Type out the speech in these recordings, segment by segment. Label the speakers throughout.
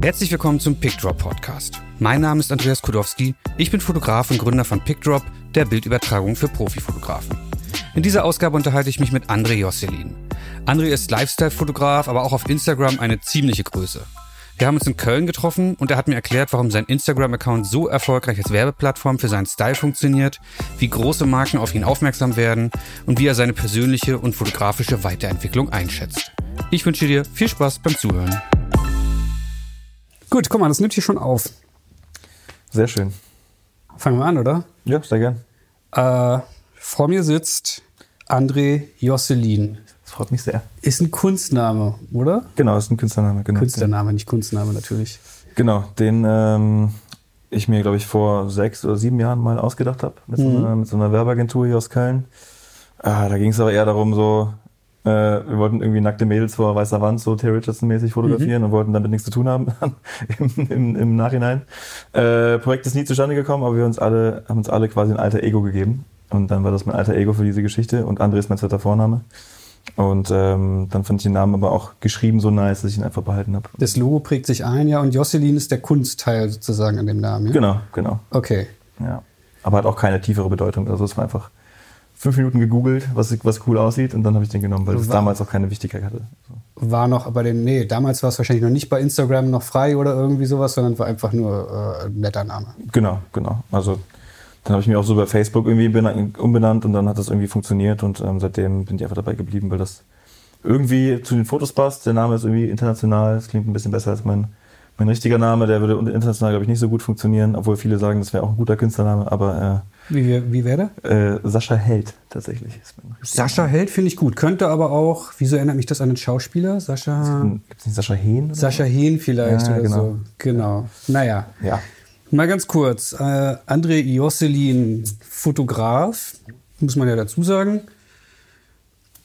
Speaker 1: Herzlich willkommen zum PickDrop Podcast. Mein Name ist Andreas Kudowski. Ich bin Fotograf und Gründer von PickDrop, der Bildübertragung für Profifotografen. In dieser Ausgabe unterhalte ich mich mit André Josselin. André ist Lifestyle-Fotograf, aber auch auf Instagram eine ziemliche Größe. Wir haben uns in Köln getroffen und er hat mir erklärt, warum sein Instagram-Account so erfolgreich als Werbeplattform für seinen Style funktioniert, wie große Marken auf ihn aufmerksam werden und wie er seine persönliche und fotografische Weiterentwicklung einschätzt. Ich wünsche dir viel Spaß beim Zuhören. Gut, komm mal, das nimmt hier schon auf.
Speaker 2: Sehr schön.
Speaker 1: Fangen wir an, oder?
Speaker 2: Ja, sehr gern.
Speaker 1: Äh, vor mir sitzt André Josselin.
Speaker 2: Das freut mich sehr.
Speaker 1: Ist ein Kunstname, oder?
Speaker 2: Genau, ist ein Künstlername. Genau.
Speaker 1: Künstlername, nicht Kunstname natürlich.
Speaker 2: Genau, den ähm, ich mir, glaube ich, vor sechs oder sieben Jahren mal ausgedacht habe. Mit, so einer- mit so einer Werbeagentur hier aus Köln. Ah, da ging es aber eher darum, so, äh, wir wollten irgendwie nackte Mädels vor weißer Wand, so Terry Richardson-mäßig fotografieren und wollten damit nichts zu tun haben im, im, im Nachhinein. Äh, Projekt ist nie zustande gekommen, aber wir uns alle, haben uns alle quasi ein alter Ego gegeben. Und dann war das mein alter Ego für diese Geschichte und André ist mein zweiter Vorname. Und ähm, dann fand ich den Namen aber auch geschrieben so nice, dass ich ihn einfach behalten habe.
Speaker 1: Das Logo prägt sich ein, ja, und Josselin ist der Kunstteil sozusagen an dem Namen. Ja?
Speaker 2: Genau, genau.
Speaker 1: Okay.
Speaker 2: Ja. Aber hat auch keine tiefere Bedeutung. Also es war einfach fünf Minuten gegoogelt, was, was cool aussieht und dann habe ich den genommen, weil es
Speaker 1: War-
Speaker 2: damals auch keine Wichtigkeit hatte. So.
Speaker 1: War noch bei den, nee, damals war es wahrscheinlich noch nicht bei Instagram noch frei oder irgendwie sowas, sondern war einfach nur äh, ein netter Name.
Speaker 2: Genau, genau. Also dann habe ich mich auch so bei Facebook irgendwie bena- umbenannt und dann hat das irgendwie funktioniert und ähm, seitdem bin ich einfach dabei geblieben, weil das irgendwie zu den Fotos passt. Der Name ist irgendwie international, es klingt ein bisschen besser als mein, mein richtiger Name. Der würde international, glaube ich, nicht so gut funktionieren, obwohl viele sagen, das wäre auch ein guter Künstlername, aber
Speaker 1: Wie, wie, wie wäre der?
Speaker 2: äh, Sascha Held tatsächlich
Speaker 1: Sascha Held finde ich gut. Könnte aber auch, wieso erinnert mich das an einen Schauspieler? Sascha.
Speaker 2: Gibt es nicht Sascha Hehn?
Speaker 1: Sascha Hehn vielleicht
Speaker 2: Ja,
Speaker 1: oder
Speaker 2: genau.
Speaker 1: so. Genau. Naja.
Speaker 2: Ja.
Speaker 1: Mal ganz kurz. Äh, André Josselin, Fotograf, muss man ja dazu sagen.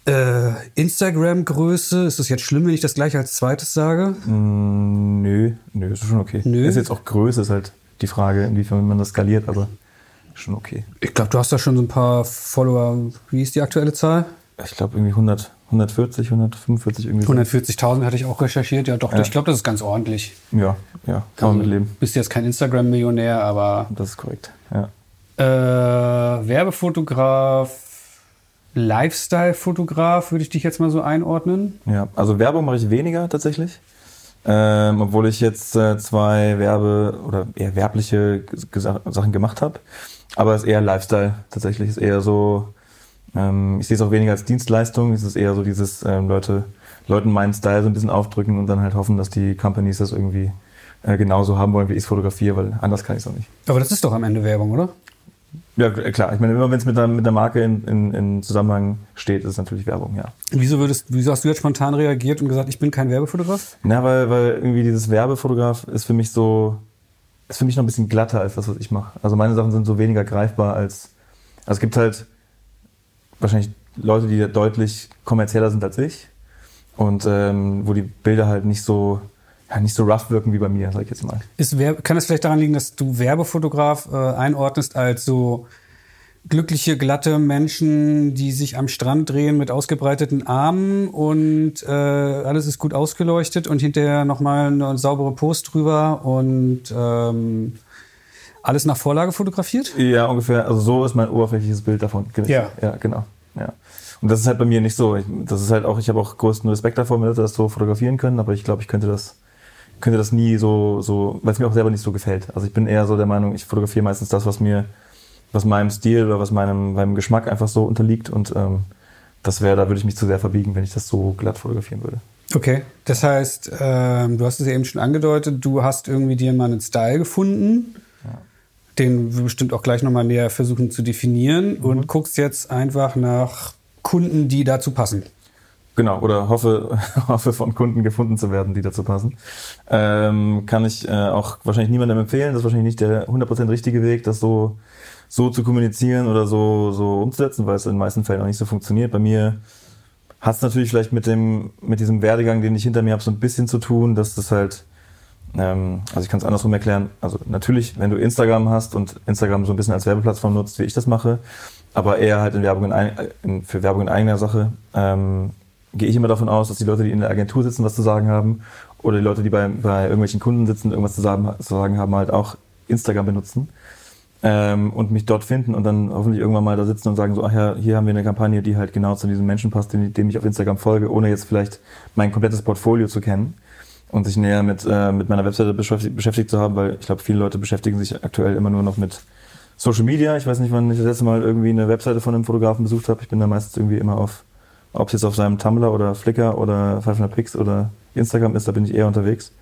Speaker 1: Äh, Instagram-Größe, ist das jetzt schlimm, wenn ich das gleich als zweites sage?
Speaker 2: Mm, nö, nö, ist schon okay.
Speaker 1: Nö.
Speaker 2: Ist jetzt auch Größe, ist halt die Frage, inwiefern man das skaliert, aber schon okay.
Speaker 1: Ich glaube, du hast da schon so ein paar Follower. Wie ist die aktuelle Zahl?
Speaker 2: Ich glaube irgendwie 100, 140, 145 irgendwie. so.
Speaker 1: 140.000 hatte ich auch recherchiert. Ja, doch,
Speaker 2: Ja.
Speaker 1: ich glaube, das ist ganz ordentlich.
Speaker 2: Ja, ja, kann man mitleben.
Speaker 1: Bist jetzt kein Instagram-Millionär, aber
Speaker 2: Das ist korrekt. Ja.
Speaker 1: äh, Werbefotograf, Lifestyle-Fotograf, würde ich dich jetzt mal so einordnen.
Speaker 2: ja, also Werbung mache ich weniger tatsächlich. Ähm, obwohl ich jetzt äh, zwei Werbe- oder eher werbliche Sachen gemacht habe. Aber es ist eher Lifestyle tatsächlich. Ist eher so, ähm, ich sehe es auch weniger als Dienstleistung. Es ist eher so dieses ähm, Leute, Leuten meinen Style so ein bisschen aufdrücken und dann halt hoffen, dass die Companies das irgendwie äh, genauso haben wollen, wie ich es fotografiere, weil anders kann ich es auch nicht.
Speaker 1: Aber das ist doch am Ende Werbung, oder?
Speaker 2: Ja, klar. Ich meine, immer wenn es mit der, mit der Marke in, in, in Zusammenhang steht, ist es natürlich Werbung, ja.
Speaker 1: Wieso, würdest, wieso hast du jetzt spontan reagiert und gesagt, ich bin kein Werbefotograf?
Speaker 2: Na, weil, weil irgendwie dieses Werbefotograf ist für mich so, ist für mich noch ein bisschen glatter als das, was ich mache. Also meine Sachen sind so weniger greifbar als, also es gibt halt wahrscheinlich Leute, die deutlich kommerzieller sind als ich und ähm, wo die Bilder halt nicht so, ja, nicht so rough wirken wie bei mir, sag ich jetzt mal.
Speaker 1: Ist kann es vielleicht daran liegen, dass du Werbefotograf äh, einordnest als so glückliche, glatte Menschen, die sich am Strand drehen mit ausgebreiteten Armen und äh, alles ist gut ausgeleuchtet und hinterher nochmal eine saubere Post drüber und ähm, alles nach Vorlage fotografiert?
Speaker 2: Ja, ungefähr. Also so ist mein oberflächliches Bild davon.
Speaker 1: Ja.
Speaker 2: Ja, genau. Ja. Und das ist halt bei mir nicht so. Ich, das ist halt auch, ich habe auch größten Respekt davor, wenn Leute das so fotografieren können, aber ich glaube, ich könnte das, könnte das nie so, so, weil es mir auch selber nicht so gefällt. Also ich bin eher so der Meinung, ich fotografiere meistens das, was mir, was meinem Stil oder was meinem, meinem Geschmack einfach so unterliegt und ähm, das wäre, da würde ich mich zu sehr verbiegen, wenn ich das so glatt fotografieren würde.
Speaker 1: Okay, das heißt, ähm, du hast es ja eben schon angedeutet, du hast irgendwie dir mal einen Style gefunden, den wir bestimmt auch gleich nochmal näher versuchen zu definieren und guckst jetzt einfach nach Kunden, die dazu passen.
Speaker 2: Genau, oder hoffe, hoffe von Kunden gefunden zu werden, die dazu passen. Ähm, kann ich äh, auch wahrscheinlich niemandem empfehlen. Das ist wahrscheinlich nicht der 100% richtige Weg, das so, so zu kommunizieren oder so, so umzusetzen, weil es in den meisten Fällen auch nicht so funktioniert. Bei mir hat es natürlich vielleicht mit dem, mit diesem Werdegang, den ich hinter mir habe, so ein bisschen zu tun, dass das halt, ähm, also ich kann es andersrum erklären. Also natürlich, wenn du Instagram hast und Instagram so ein bisschen als Werbeplattform nutzt, wie ich das mache, aber eher halt in Werbung in, in, für Werbung in eigener Sache, ähm, gehe ich immer davon aus, dass die Leute, die in der Agentur sitzen, was zu sagen haben oder die Leute, die bei, bei irgendwelchen Kunden sitzen, irgendwas zu sagen, zu sagen haben, halt auch Instagram benutzen ähm, und mich dort finden und dann hoffentlich irgendwann mal da sitzen und sagen so, ach ja, hier haben wir eine Kampagne, die halt genau zu diesem Menschen passt, dem, dem ich auf Instagram folge, ohne jetzt vielleicht mein komplettes Portfolio zu kennen und sich näher mit, äh, mit meiner Webseite beschäftigt, beschäftigt zu haben, weil ich glaube, viele Leute beschäftigen sich aktuell immer nur noch mit Social Media. Ich weiß nicht, wann ich das letzte Mal irgendwie eine Webseite von einem Fotografen besucht habe. Ich bin da meistens irgendwie immer auf, ob es jetzt auf seinem Tumblr oder Flickr oder 500 Pix oder Instagram ist, da bin ich eher unterwegs.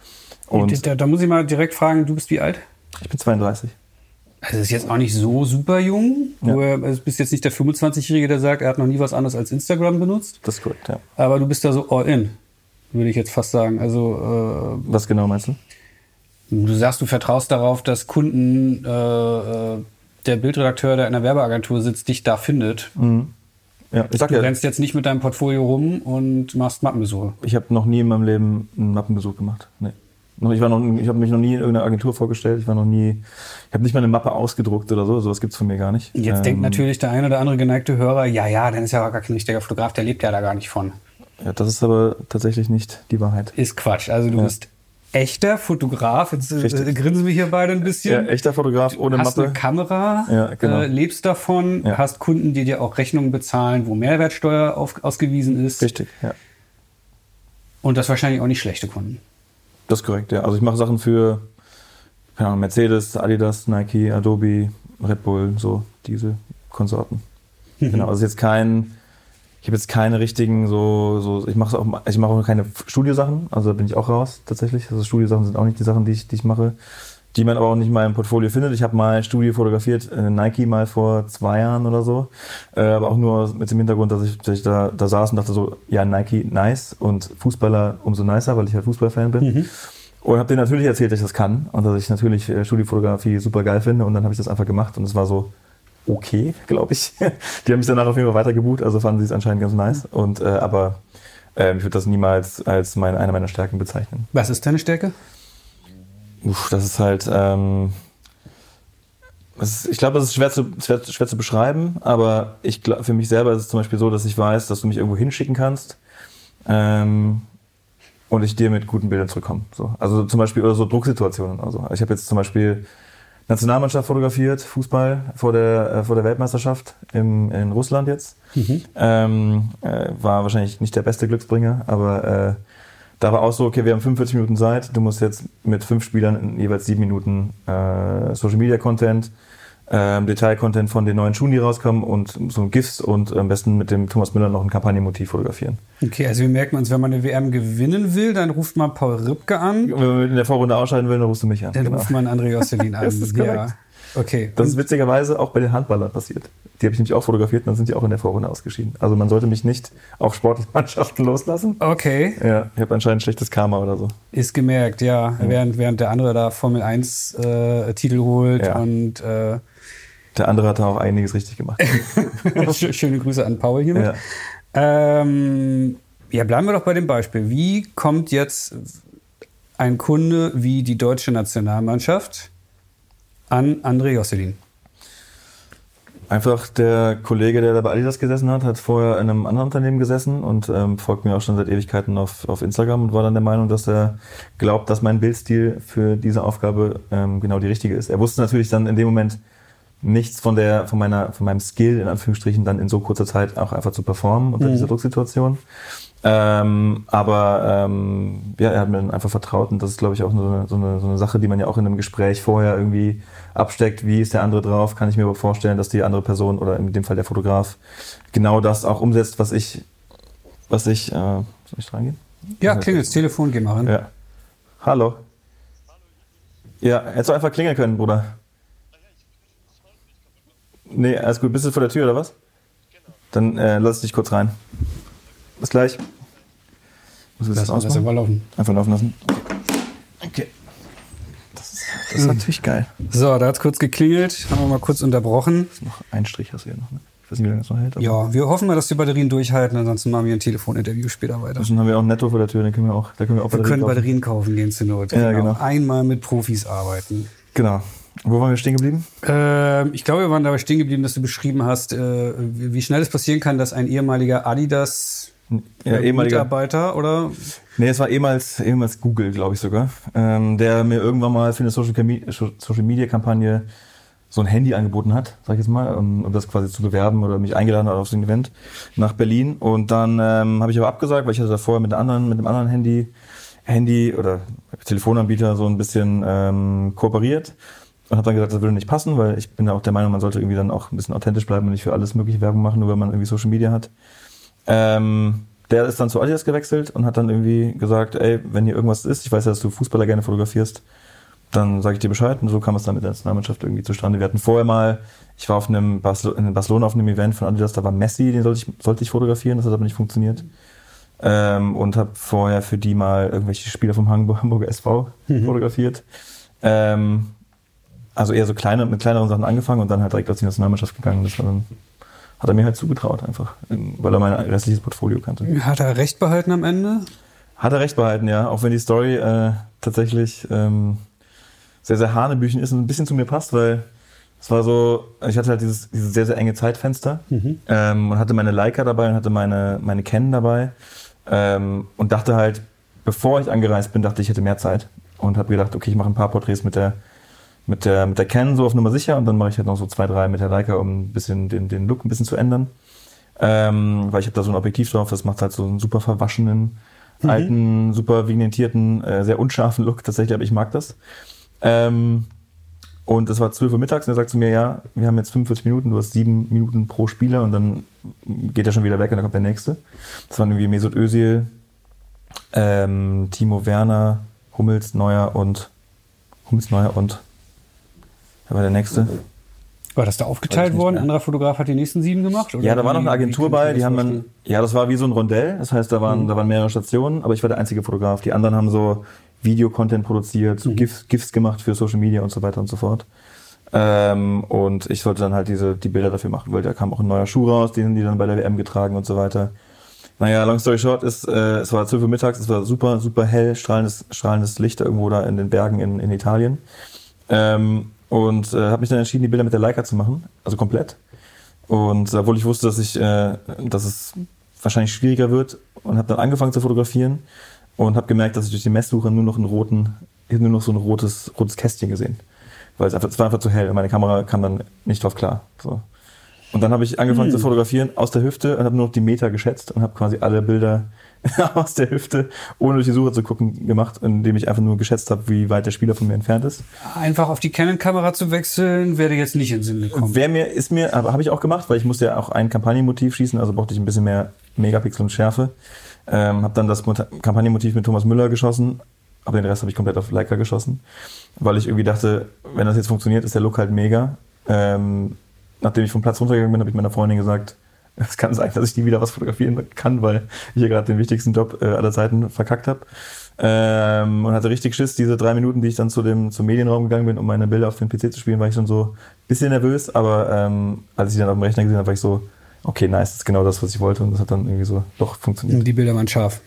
Speaker 1: Und da, da muss ich mal direkt fragen, du bist wie alt?
Speaker 2: Ich bin 32.
Speaker 1: Also ist jetzt auch nicht so super jung. Ja. Du also bist jetzt nicht der 25-Jährige, der sagt, er hat noch nie was anderes als Instagram benutzt.
Speaker 2: Das ist korrekt, ja.
Speaker 1: Aber du bist da so all in, würde ich jetzt fast sagen. Also
Speaker 2: äh, Was genau meinst du?
Speaker 1: Du sagst, du vertraust darauf, dass Kunden, äh, äh der Bildredakteur, der in der Werbeagentur sitzt, dich da findet. Mhm. Ja, ich sag du ja, rennst jetzt nicht mit deinem Portfolio rum und machst Mappenbesuche.
Speaker 2: Ich habe noch nie in meinem Leben einen Mappenbesuch gemacht. Nee. Ich, war noch, ich habe mich noch nie in irgendeiner Agentur vorgestellt. Ich war noch nie, ich habe nicht mal eine Mappe ausgedruckt oder so. Sowas gibt's von mir gar nicht.
Speaker 1: Jetzt ähm, denkt natürlich der ein oder andere geneigte Hörer, ja, ja, dann ist ja gar kein richtiger Fotograf, der lebt ja da gar nicht von.
Speaker 2: Ja, das ist aber tatsächlich nicht die Wahrheit.
Speaker 1: Ist Quatsch. Also du ja. bist echter Fotograf. Jetzt äh, grinsen wir hier beide ein bisschen.
Speaker 2: Ja, echter Fotograf ohne
Speaker 1: hast
Speaker 2: Mappe.
Speaker 1: Hast eine Kamera, ja, genau. äh, lebst davon, ja. hast Kunden, die dir auch Rechnungen bezahlen, wo Mehrwertsteuer auf, ausgewiesen ist.
Speaker 2: Richtig, ja.
Speaker 1: Und das wahrscheinlich auch nicht schlechte Kunden.
Speaker 2: Das ist korrekt, ja. Also ich mache Sachen für Ahnung, Mercedes, Adidas, Nike, Adobe, Red Bull, so diese Konsorten. Mhm. Genau, also jetzt kein, ich habe jetzt keine richtigen so, so ich mache auch, ich mache auch keine Studiosachen, also da bin ich auch raus tatsächlich. Also Studiosachen sind auch nicht die Sachen, die ich, die ich mache, die man aber auch nicht in meinem Portfolio findet. Ich habe mal Studio fotografiert, äh, Nike mal vor zwei Jahren oder so, äh, aber auch nur mit dem Hintergrund, dass ich, dass ich da, da saß und dachte so, ja Nike nice und Fußballer umso nicer, weil ich halt Fußballfan bin. Mhm. Und habe denen natürlich erzählt, dass ich das kann und dass ich natürlich äh, Studiofotografie super geil finde und dann habe ich das einfach gemacht und es war so, okay, glaube ich. Die haben mich danach auf jeden Fall weitergebucht, also fanden sie es anscheinend ganz nice. Und, äh, aber äh, ich würde das niemals als meine, eine meiner Stärken bezeichnen.
Speaker 1: Was ist deine Stärke?
Speaker 2: Uff, das ist halt. Ähm, ist, ich glaube, das ist schwer zu, schwer, schwer zu beschreiben, aber ich glaub, für mich selber ist es zum Beispiel so, dass ich weiß, dass du mich irgendwo hinschicken kannst ähm, und ich dir mit guten Bildern zurückkomme. So. Also zum Beispiel oder so Drucksituationen. Also ich habe jetzt zum Beispiel Nationalmannschaft fotografiert, Fußball vor der, äh, vor der Weltmeisterschaft im, in Russland jetzt. Mhm. Ähm, äh, war wahrscheinlich nicht der beste Glücksbringer, aber äh, da war auch so, okay, wir haben 45 Minuten Zeit, du musst jetzt mit fünf Spielern in jeweils sieben Minuten äh, Social Media Content, ähm, Detail-Content von den neuen Schuhen, die rauskommen und so GIFs und am besten mit dem Thomas Müller noch ein Kampagnenmotiv fotografieren.
Speaker 1: Okay, also wie merkt man es, wenn man eine WM gewinnen will, dann ruft man Paul Ripke an.
Speaker 2: Wenn man in der Vorrunde ausscheiden will, dann rufst du mich an.
Speaker 1: Dann genau. ruft man André Josselin an.
Speaker 2: das ist korrekt. Ja. Okay. Das ist witzigerweise auch bei den Handballern passiert. Die habe ich nämlich auch fotografiert und dann sind die auch in der Vorrunde ausgeschieden. Also man sollte mich nicht auf Sportmannschaften loslassen.
Speaker 1: Okay.
Speaker 2: Ja, ich habe anscheinend schlechtes Karma oder so.
Speaker 1: Ist gemerkt, ja. ja. Während, während der andere da Formel 1 äh, Titel holt ja. und äh,
Speaker 2: der andere hat da auch einiges richtig gemacht.
Speaker 1: Schöne Grüße an Paul hiermit. Ja. Ähm, ja, bleiben wir doch bei dem Beispiel. Wie kommt jetzt ein Kunde wie die deutsche Nationalmannschaft an André Josselin?
Speaker 2: Einfach der Kollege, der da bei Adidas gesessen hat, hat vorher in einem anderen Unternehmen gesessen und ähm, folgt mir auch schon seit Ewigkeiten auf, auf Instagram und war dann der Meinung, dass er glaubt, dass mein Bildstil für diese Aufgabe ähm, genau die richtige ist. Er wusste natürlich dann in dem Moment nichts von der, von meiner, von meinem Skill in Anführungsstrichen dann in so kurzer Zeit auch einfach zu performen unter mhm. dieser Drucksituation. Ähm, aber ähm, ja, er hat mir dann einfach vertraut und das ist, glaube ich, auch so eine, so, eine, so eine Sache, die man ja auch in einem Gespräch vorher irgendwie absteckt. Wie ist der andere drauf? Kann ich mir aber vorstellen, dass die andere Person oder in dem Fall der Fotograf genau das auch umsetzt, was ich, was ich, äh, soll ich dran gehen?
Speaker 1: Ja, klingelt das Telefon, geh mal ran.
Speaker 2: Ja. Hallo. Ja, hättest du einfach klingeln können, Bruder. Nee, alles gut. Bist du vor der Tür oder was? Dann äh, lass ich dich kurz rein. Bis gleich.
Speaker 1: Was willst du lass, einfach laufen.
Speaker 2: Einfach laufen lassen. Okay. okay. Das ist, das ist mhm. natürlich geil.
Speaker 1: So, da hat es kurz geklingelt. Haben wir mal kurz unterbrochen.
Speaker 2: Noch ein Strich hast du ja noch, ne? Ich weiß nicht, wie lange das noch hält.
Speaker 1: Ja, wir hoffen mal, dass die Batterien durchhalten. Ansonsten machen wir ein Telefoninterview später weiter.
Speaker 2: Dann haben wir auch ein Netto vor der Tür. Dann können wir auch, da können wir auch
Speaker 1: wir Batterien können kaufen. Batterien kaufen gehen zur Not.
Speaker 2: Ja, genau. genau.
Speaker 1: Einmal mit Profis arbeiten.
Speaker 2: Genau. Wo waren wir stehen geblieben?
Speaker 1: Äh, ich glaube, wir waren dabei stehen geblieben, dass du beschrieben hast, äh, wie schnell es passieren kann, dass ein ehemaliger Adidas
Speaker 2: ja, ehemaliger
Speaker 1: Mitarbeiter oder?
Speaker 2: Nee, es war ehemals, ehemals Google, glaube ich sogar, ähm, der mir irgendwann mal für eine Social, Social Media Kampagne so ein Handy angeboten hat, sag ich jetzt mal, um, um das quasi zu bewerben oder mich eingeladen hat auf so ein Event nach Berlin. Und dann ähm, habe ich aber abgesagt, weil ich hatte da vorher mit, anderen, mit einem anderen Handy, Handy oder Telefonanbieter so ein bisschen ähm, kooperiert und habe dann gesagt, das würde nicht passen, weil ich bin ja auch der Meinung, man sollte irgendwie dann auch ein bisschen authentisch bleiben und nicht für alles mögliche Werbung machen, nur weil man irgendwie Social Media hat. Ähm, der ist dann zu Adidas gewechselt und hat dann irgendwie gesagt, ey, wenn hier irgendwas ist, ich weiß ja, dass du Fußballer gerne fotografierst, dann sage ich dir Bescheid. Und so kam es dann mit der Nationalmannschaft irgendwie zustande. Wir hatten vorher mal, ich war auf einem Basel in Barcelona auf einem Event von Adidas, da war Messi, den sollte ich, sollte ich fotografieren, das hat aber nicht funktioniert. Ähm, und habe vorher für die mal irgendwelche Spieler vom Hamburger SV mhm. fotografiert. Ähm, also eher so kleine, mit kleineren Sachen angefangen und dann halt direkt auf die Nationalmannschaft gegangen. Das war dann, hat er mir halt zugetraut einfach, weil er mein restliches Portfolio kannte.
Speaker 1: Hat er recht behalten am Ende?
Speaker 2: Hat er recht behalten, ja. Auch wenn die Story äh, tatsächlich ähm, sehr, sehr Hanebüchen ist und ein bisschen zu mir passt, weil es war so, ich hatte halt dieses, dieses sehr, sehr enge Zeitfenster mhm. ähm, und hatte meine Leica dabei und hatte meine, meine Canon dabei ähm, und dachte halt, bevor ich angereist bin, dachte ich, ich hätte mehr Zeit und habe gedacht, okay, ich mache ein paar Porträts mit der, mit der, mit der Canon so auf Nummer sicher und dann mache ich halt noch so zwei, drei mit der Leica, um ein bisschen den, den Look ein bisschen zu ändern. Ähm, weil ich habe da so ein Objektiv drauf, das macht halt so einen super verwaschenen, mhm. alten, super vignettierten, äh, sehr unscharfen Look tatsächlich, aber ich mag das. Ähm, und es war 12 Uhr mittags und er sagt zu mir, ja, wir haben jetzt 45 Minuten, du hast sieben Minuten pro Spieler und dann geht er schon wieder weg und dann kommt der nächste. Das waren irgendwie Mesut Özil, ähm, Timo Werner, Hummels, Neuer und Hummels, Neuer und wer war der nächste?
Speaker 1: War das da aufgeteilt worden? Ein anderer Fotograf hat die nächsten sieben gemacht?
Speaker 2: ja, da war noch eine Agentur bei, die haben dann, ja, das war wie so ein Rondell, das heißt, da waren, mhm. da waren mehrere Stationen, aber ich war der einzige Fotograf. Die anderen haben so Videocontent produziert, so mhm. GIFs, GIFs gemacht für Social Media und so weiter und so fort. Ähm, und ich sollte dann halt diese, die Bilder dafür machen, weil da kam auch ein neuer Schuh raus, den die dann bei der WM getragen und so weiter. Naja, long story short ist, äh, es war 12 Uhr mittags, es war super, super hell, strahlendes, strahlendes Licht irgendwo da in den Bergen in, in Italien. Ähm, und äh, habe mich dann entschieden, die Bilder mit der Leica zu machen, also komplett. Und obwohl ich wusste, dass ich, äh, dass es wahrscheinlich schwieriger wird und habe dann angefangen zu fotografieren und habe gemerkt, dass ich durch die Messsuche nur noch einen roten, nur noch so ein rotes, rotes Kästchen gesehen. Weil es, einfach, es war einfach zu hell und meine Kamera kam dann nicht drauf klar. So. Und dann habe ich angefangen hm. zu fotografieren aus der Hüfte und habe nur noch die Meter geschätzt und habe quasi alle Bilder aus der Hüfte, ohne durch die Suche zu gucken, gemacht, indem ich einfach nur geschätzt habe, wie weit der Spieler von mir entfernt ist.
Speaker 1: Einfach auf die Canon-Kamera zu wechseln, wäre jetzt nicht in Sinn gekommen.
Speaker 2: Wäre mir, ist mir, aber habe ich auch gemacht, weil ich musste ja auch ein Kampagnenmotiv schießen, also brauchte ich ein bisschen mehr Megapixel und Schärfe. Ähm, habe dann das Kampagnenmotiv mit Thomas Müller geschossen, aber den Rest habe ich komplett auf Leica geschossen, weil ich irgendwie dachte, wenn das jetzt funktioniert, ist der Look halt mega. Ähm, nachdem ich vom Platz runtergegangen bin, habe ich meiner Freundin gesagt, es kann sein, dass ich nie wieder was fotografieren kann, weil ich hier gerade den wichtigsten Job äh, aller Zeiten verkackt habe. Ähm, und hatte richtig Schiss, diese drei Minuten, die ich dann zu dem, zum Medienraum gegangen bin, um meine Bilder auf den PC zu spielen, war ich schon so ein bisschen nervös, aber ähm, als ich dann auf dem Rechner gesehen habe, war ich so, okay, nice, das ist genau das, was ich wollte und das hat dann irgendwie so doch funktioniert.
Speaker 1: Die Bilder waren scharf.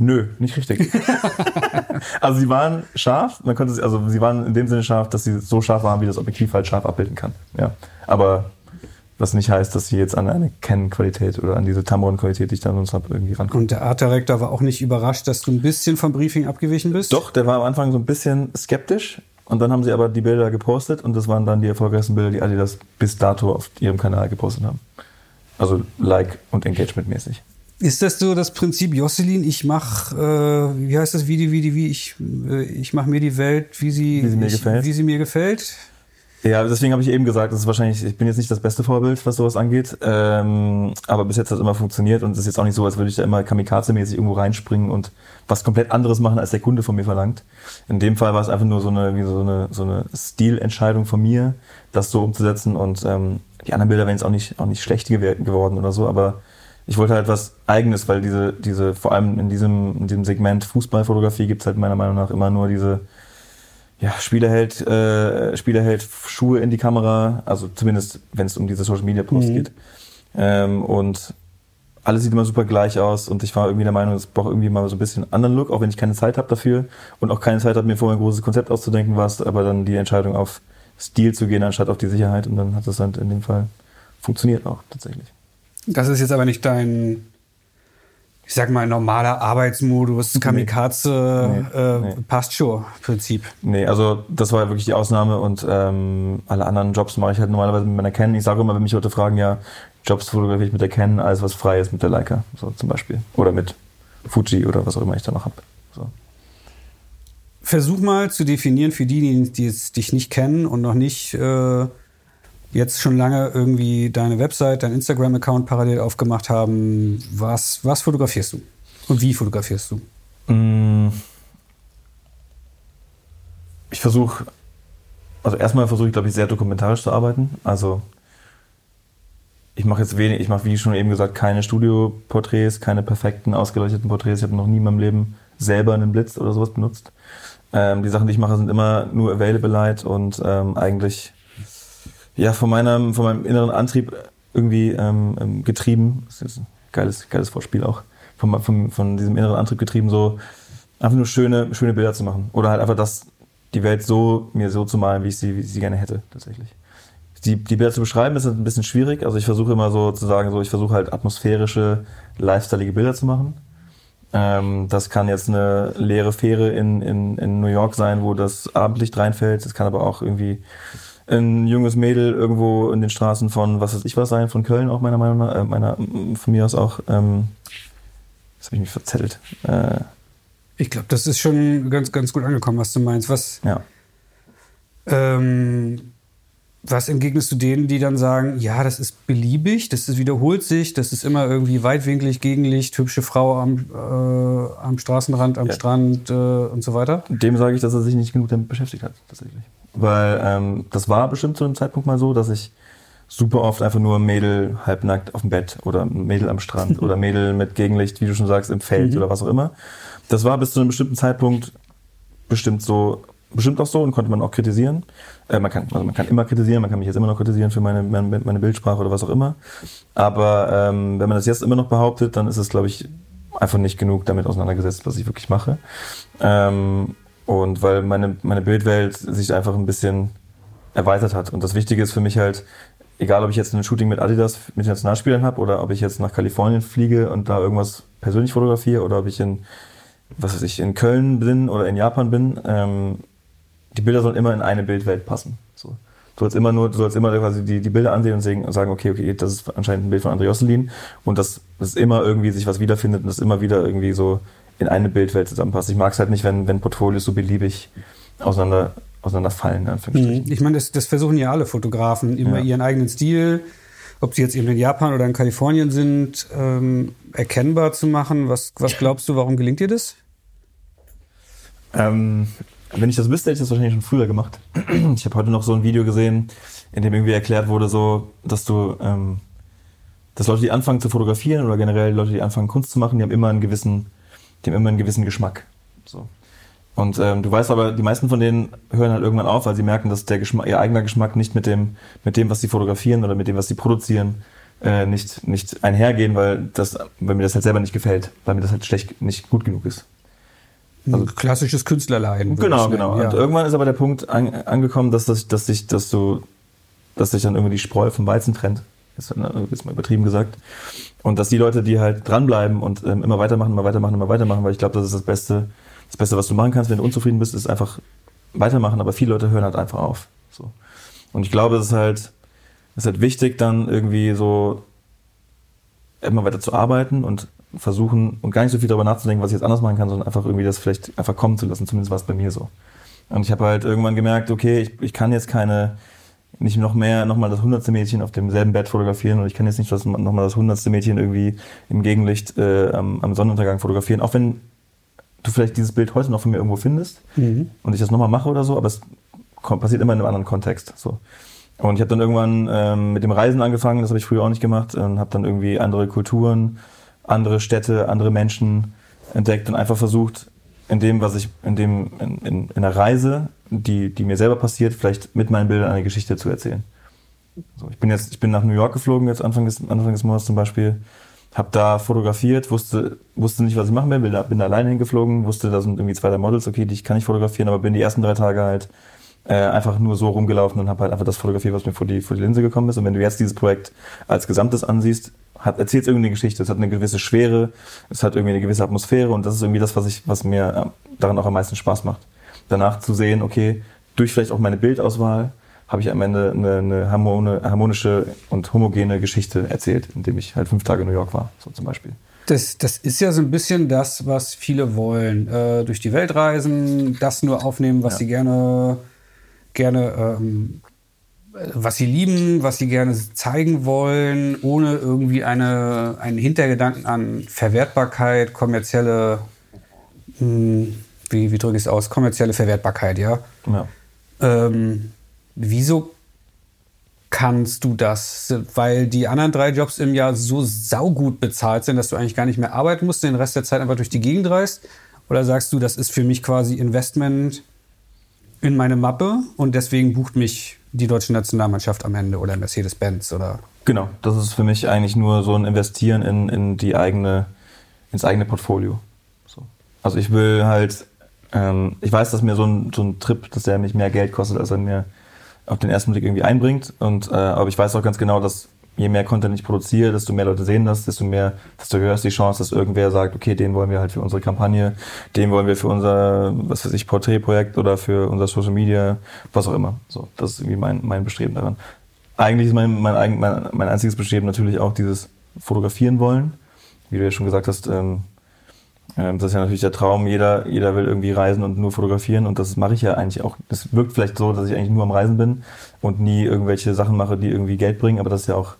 Speaker 2: Nö, nicht richtig. also sie waren scharf, man konnte sie, also sie waren in dem Sinne scharf, dass sie so scharf waren, wie das Objektiv halt scharf abbilden kann. Ja. Aber was nicht heißt, dass sie jetzt an eine Canon-Qualität oder an diese Tamron-Qualität, die ich dann sonst habe, irgendwie rankommen.
Speaker 1: Und der Art Director war auch nicht überrascht, dass du ein bisschen vom Briefing abgewichen bist?
Speaker 2: Doch, der war am Anfang so ein bisschen skeptisch. Und dann haben sie aber die Bilder gepostet und das waren dann die erfolgreichsten Bilder, die Adidas bis dato auf ihrem Kanal gepostet haben. Also Like und Engagement mäßig.
Speaker 1: Ist das so das Prinzip Josselin? Ich mach, äh, wie heißt das, wie die, wie die, wie ich, äh, ich mache mir die Welt, wie sie,
Speaker 2: wie sie mir
Speaker 1: ich,
Speaker 2: gefällt.
Speaker 1: Wie sie mir gefällt.
Speaker 2: Ja, deswegen habe ich eben gesagt, das ist wahrscheinlich, ich bin jetzt nicht das beste Vorbild, was sowas angeht, ähm, aber bis jetzt hat es immer funktioniert und es ist jetzt auch nicht so, als würde ich da immer kamikaze-mäßig irgendwo reinspringen und was komplett anderes machen, als der Kunde von mir verlangt. In dem Fall war es einfach nur so eine, wie so eine, so eine Stilentscheidung von mir, das so umzusetzen und ähm, die anderen Bilder wären jetzt auch nicht, auch nicht schlecht geworden oder so, aber ich wollte halt was Eigenes, weil diese, diese, vor allem in diesem, in diesem Segment Fußballfotografie gibt's halt meiner Meinung nach immer nur diese ja, Spieler hält, äh, Spieler hält Schuhe in die Kamera, also zumindest wenn es um diese Social Media Posts mhm. geht. Ähm, und alles sieht immer super gleich aus und ich war irgendwie der Meinung, es braucht irgendwie mal so ein bisschen anderen Look, auch wenn ich keine Zeit habe dafür und auch keine Zeit habe, mir vorher ein großes Konzept auszudenken, war es aber dann die Entscheidung auf Stil zu gehen, anstatt auf die Sicherheit und dann hat das halt in dem Fall funktioniert auch tatsächlich.
Speaker 1: Das ist jetzt aber nicht dein ich sag mal, normaler Arbeitsmodus, Kamikaze,
Speaker 2: Nee.
Speaker 1: äh,
Speaker 2: Nee.
Speaker 1: passt schon, Prinzip.
Speaker 2: Nee, also das war wirklich die Ausnahme und ähm, alle anderen Jobs mache ich halt normalerweise mit meiner Canon. Ich sage immer, wenn mich Leute fragen, ja, Jobs fotografiere ich mit der Canon, alles was frei ist mit der Leica, so zum Beispiel. Oder mit Fuji oder was auch immer ich da noch habe. So.
Speaker 1: Versuch mal zu definieren für die, die, die jetzt dich nicht kennen und noch nicht äh, jetzt schon lange irgendwie deine Website, dein Instagram-Account parallel aufgemacht haben. Was, was fotografierst du? Und wie fotografierst du?
Speaker 2: Mm. Ich versuche, also erstmal versuche ich, glaube ich, sehr dokumentarisch zu arbeiten. Also ich mache jetzt wenig, ich mache, wie schon eben gesagt, keine Studioporträts, keine perfekten, ausgeleuchteten Porträts. Ich habe noch nie in meinem Leben selber einen Blitz oder sowas benutzt. Ähm, die Sachen, die ich mache, sind immer nur Available Light und ähm, eigentlich ja von meinem, von meinem inneren Antrieb irgendwie ähm, ähm, getrieben. Das ist ein geiles, geiles Vorspiel auch. Von, von, von diesem inneren Antrieb getrieben, so einfach nur schöne, schöne Bilder zu machen. Oder halt einfach das, die Welt so, mir so zu malen, wie ich sie, wie ich sie gerne hätte, tatsächlich. Die, die Bilder zu beschreiben ist ein bisschen schwierig. Also ich versuche immer so zu sagen, so ich versuche halt atmosphärische, lifestyleige Bilder zu machen. Ähm, das kann jetzt eine leere Fähre in, in, in New York sein, wo das Abendlicht reinfällt. Das kann aber auch irgendwie ein junges Mädel irgendwo in den Straßen von, was weiß ich was sein, von Köln auch meiner Meinung nach, äh, meiner, von mir aus auch. Ähm, jetzt habe ich mich verzettelt. Äh,
Speaker 1: Ich glaube, das ist schon ganz, ganz gut angekommen, was du meinst. Was,
Speaker 2: ja.
Speaker 1: ähm, was entgegnest du denen, die dann sagen, ja, das ist beliebig, das ist, wiederholt sich, das ist immer irgendwie weitwinklig, Gegenlicht, hübsche Frau am, äh, am Straßenrand, am
Speaker 2: Ja.
Speaker 1: Strand äh, und so weiter?
Speaker 2: Dem sage ich, dass er sich nicht genug damit beschäftigt hat, tatsächlich. Weil ähm, das war bestimmt zu einem Zeitpunkt mal so, dass ich super oft einfach nur Mädel halbnackt auf dem Bett oder Mädel am Strand oder Mädel mit Gegenlicht, wie du schon sagst, im Feld
Speaker 1: Mhm.
Speaker 2: oder was auch immer. Das war bis zu einem bestimmten Zeitpunkt bestimmt so, bestimmt auch so und konnte man auch kritisieren. Äh, man, kann, also man kann immer kritisieren, man kann mich jetzt immer noch kritisieren für meine, meine, meine Bildsprache oder was auch immer. Aber ähm, wenn man das jetzt immer noch behauptet, dann ist es, glaube ich, einfach nicht genug damit auseinandergesetzt, was ich wirklich mache. Ähm, und weil meine, meine Bildwelt sich einfach ein bisschen erweitert hat. Und das Wichtige ist für mich halt, egal ob ich jetzt ein Shooting mit Adidas, mit Nationalspielern habe oder ob ich jetzt nach Kalifornien fliege und da irgendwas persönlich fotografiere oder ob ich in, was weiß ich, in Köln bin oder in Japan bin, ähm, die Bilder sollen immer in eine Bildwelt passen. So. Du sollst immer nur, du sollst immer quasi die, die Bilder ansehen und sagen, okay, okay, das ist anscheinend ein Bild von André Josselin und dass das immer irgendwie sich was wiederfindet und das immer wieder irgendwie so in eine Bildwelt zusammenpasst. Ich mag es halt nicht, wenn, wenn Portfolios so beliebig auseinander, auseinanderfallen, in Anführungsstrichen.
Speaker 1: Ich meine, das, das versuchen ja alle Fotografen, immer
Speaker 2: Ja.
Speaker 1: ihren eigenen Stil, ob sie jetzt eben in Japan oder in Kalifornien sind, ähm, erkennbar zu machen. Was, was glaubst du, warum gelingt dir das?
Speaker 2: Ähm, wenn ich das wüsste, hätte ich das wahrscheinlich schon früher gemacht. Ich habe heute noch so ein Video gesehen, in dem irgendwie erklärt wurde, so, dass du, ähm, dass Leute, die anfangen zu fotografieren oder generell Leute, die anfangen Kunst zu machen, die haben immer einen gewissen, die haben immer einen gewissen Geschmack. So. Und ähm, du weißt aber, die meisten von denen hören halt irgendwann auf, weil sie merken, dass der Geschmack, ihr eigener Geschmack nicht mit dem, mit dem, was sie fotografieren oder mit dem, was sie produzieren, äh, nicht, nicht einhergehen, weil das, weil mir das halt selber nicht gefällt, weil mir das halt schlecht, nicht gut genug ist.
Speaker 1: Ein klassisches Künstlerleiden.
Speaker 2: Genau, genau.
Speaker 1: nennen,
Speaker 2: Und
Speaker 1: Ja.
Speaker 2: irgendwann ist aber der Punkt an, angekommen, dass, das, dass, sich, dass, du, dass sich dann irgendwie die Spreu vom Weizen trennt. Ist, dann, ist mal übertrieben gesagt. Und dass die Leute, die halt dranbleiben und ähm, immer weitermachen, immer weitermachen, immer weitermachen, weil ich glaube, das ist das Beste, das Beste, was du machen kannst, wenn du unzufrieden bist, ist einfach weitermachen, aber viele Leute hören halt einfach auf. So. Und ich glaube, es ist halt, es ist halt wichtig, dann irgendwie so immer weiter zu arbeiten und versuchen und gar nicht so viel darüber nachzudenken, was ich jetzt anders machen kann, sondern einfach irgendwie das vielleicht einfach kommen zu lassen. Zumindest war es bei mir so. Und ich habe halt irgendwann gemerkt, okay, ich, ich kann jetzt keine, nicht noch mehr, nochmal das hundertste Mädchen auf demselben Bett fotografieren und ich kann jetzt nicht das, nochmal das hundertste Mädchen irgendwie im Gegenlicht äh, am, am Sonnenuntergang fotografieren. Auch wenn du vielleicht dieses Bild heute noch von mir irgendwo findest
Speaker 1: Mhm.
Speaker 2: und ich das nochmal mache oder so, aber es passiert immer in einem anderen Kontext. So. Und ich habe dann irgendwann ähm, mit dem Reisen angefangen, das habe ich früher auch nicht gemacht, und habe dann irgendwie andere Kulturen, andere Städte, andere Menschen entdeckt und einfach versucht, in dem, was ich, in dem, in, in, in einer Reise, die, die mir selber passiert, vielleicht mit meinen Bildern eine Geschichte zu erzählen. So, ich bin jetzt, ich bin nach New York geflogen, jetzt Anfang des, Anfang des Monats zum Beispiel, habe da fotografiert, wusste, wusste nicht, was ich machen will, bin da, alleine hingeflogen, wusste, da sind irgendwie zwei, drei Models, okay, die kann ich fotografieren, aber bin die ersten drei Tage halt äh, einfach nur so rumgelaufen und habe halt einfach das fotografiert, was mir vor die, vor die Linse gekommen ist. Und wenn du jetzt dieses Projekt als Gesamtes ansiehst, hat, erzählt es irgendwie eine Geschichte. Es hat eine gewisse Schwere, es hat irgendwie eine gewisse Atmosphäre und das ist irgendwie das, was ich, was mir äh, daran auch am meisten Spaß macht. Danach zu sehen, okay, durch vielleicht auch meine Bildauswahl habe ich am Ende eine, eine harmonische und homogene Geschichte erzählt, indem ich halt fünf Tage in New York war, so zum Beispiel.
Speaker 1: Das, das ist ja so ein bisschen das, was viele wollen. Äh, durch die Welt reisen, das nur aufnehmen, was ja. sie gerne, gerne ähm, was sie lieben, was sie gerne zeigen wollen, ohne irgendwie eine, einen Hintergedanken an Verwertbarkeit, kommerzielle, mh, hm, wie, wie drücke ich es aus, kommerzielle Verwertbarkeit, ja. ja. Ähm, wieso kannst du das? Weil die anderen drei Jobs im Jahr so saugut bezahlt sind, dass du eigentlich gar nicht mehr arbeiten musst, den Rest der Zeit einfach durch die Gegend reist? Oder sagst du, das ist für mich quasi Investment in meine Mappe und deswegen bucht mich die deutsche Nationalmannschaft am Ende oder Mercedes-Benz oder?
Speaker 2: Genau, das ist für mich eigentlich nur so ein Investieren in, in die eigene, ins eigene Portfolio. So. Also ich will halt, ähm, ich weiß, dass mir so ein, so ein Trip, dass der mich mehr Geld kostet, als er mir auf den ersten Blick irgendwie einbringt. Und, äh, aber ich weiß auch ganz genau, dass je mehr Content ich produziere, desto mehr Leute sehen das, desto mehr, desto höher ist die Chance, dass irgendwer sagt, okay, den wollen wir halt für unsere Kampagne, den wollen wir für unser, was weiß ich, Porträtprojekt oder für unser Social Media, was auch immer. So, das ist irgendwie mein, mein Bestreben daran. Eigentlich ist mein, mein, mein, mein einziges Bestreben natürlich auch dieses Fotografieren wollen. Wie du ja schon gesagt hast, ähm, das ist ja natürlich der Traum. Jeder, jeder will irgendwie reisen und nur fotografieren. Und das mache ich ja eigentlich auch. Es wirkt vielleicht so, dass ich eigentlich nur am Reisen bin und nie irgendwelche Sachen mache, die irgendwie Geld bringen. Aber das ist ja auch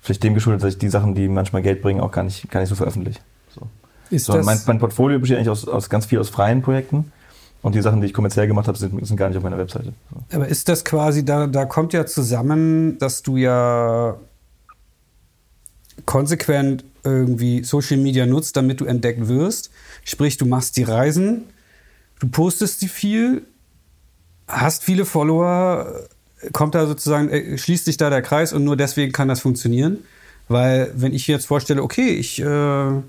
Speaker 2: vielleicht dem geschuldet, dass ich die Sachen, die manchmal Geld bringen, auch gar nicht, gar nicht so veröffentliche. So. Ist so, mein, mein Portfolio besteht eigentlich aus, aus ganz viel aus freien Projekten. Und die Sachen, die ich kommerziell gemacht habe, sind, sind gar nicht auf meiner Webseite.
Speaker 1: So. Aber ist das quasi, da, da kommt ja zusammen, dass du ja konsequent irgendwie Social Media nutzt, damit du entdeckt wirst. Sprich, du machst die Reisen, du postest die viel, hast viele Follower, kommt da sozusagen, äh, schließt sich da der Kreis und nur deswegen kann das funktionieren. Weil, wenn ich jetzt vorstelle, okay, ich, äh,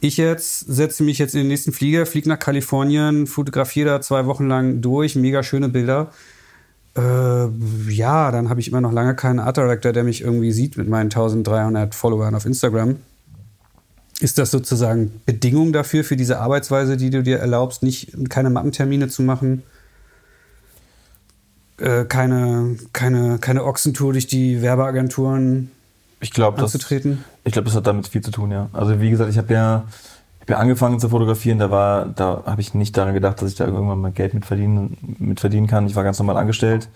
Speaker 1: ich jetzt setze mich jetzt in den nächsten Flieger, fliege nach Kalifornien, fotografiere da zwei Wochen lang durch, mega schöne Bilder ja, dann habe ich immer noch lange keinen Art Director, der mich irgendwie sieht mit meinen 1300 Followern auf Instagram. Ist das sozusagen Bedingung dafür, für diese Arbeitsweise, die du dir erlaubst, nicht keine Mappentermine zu machen? Äh, keine, keine, keine Ochsentour durch die Werbeagenturen
Speaker 2: ich glaub, anzutreten? Das, ich glaube, das hat damit viel zu tun, ja. Also wie gesagt, ich habe ja habe angefangen zu fotografieren, da war, da habe ich nicht daran gedacht, dass ich da irgendwann mal Geld mit verdienen, mit verdienen kann. Ich war ganz normal angestellt.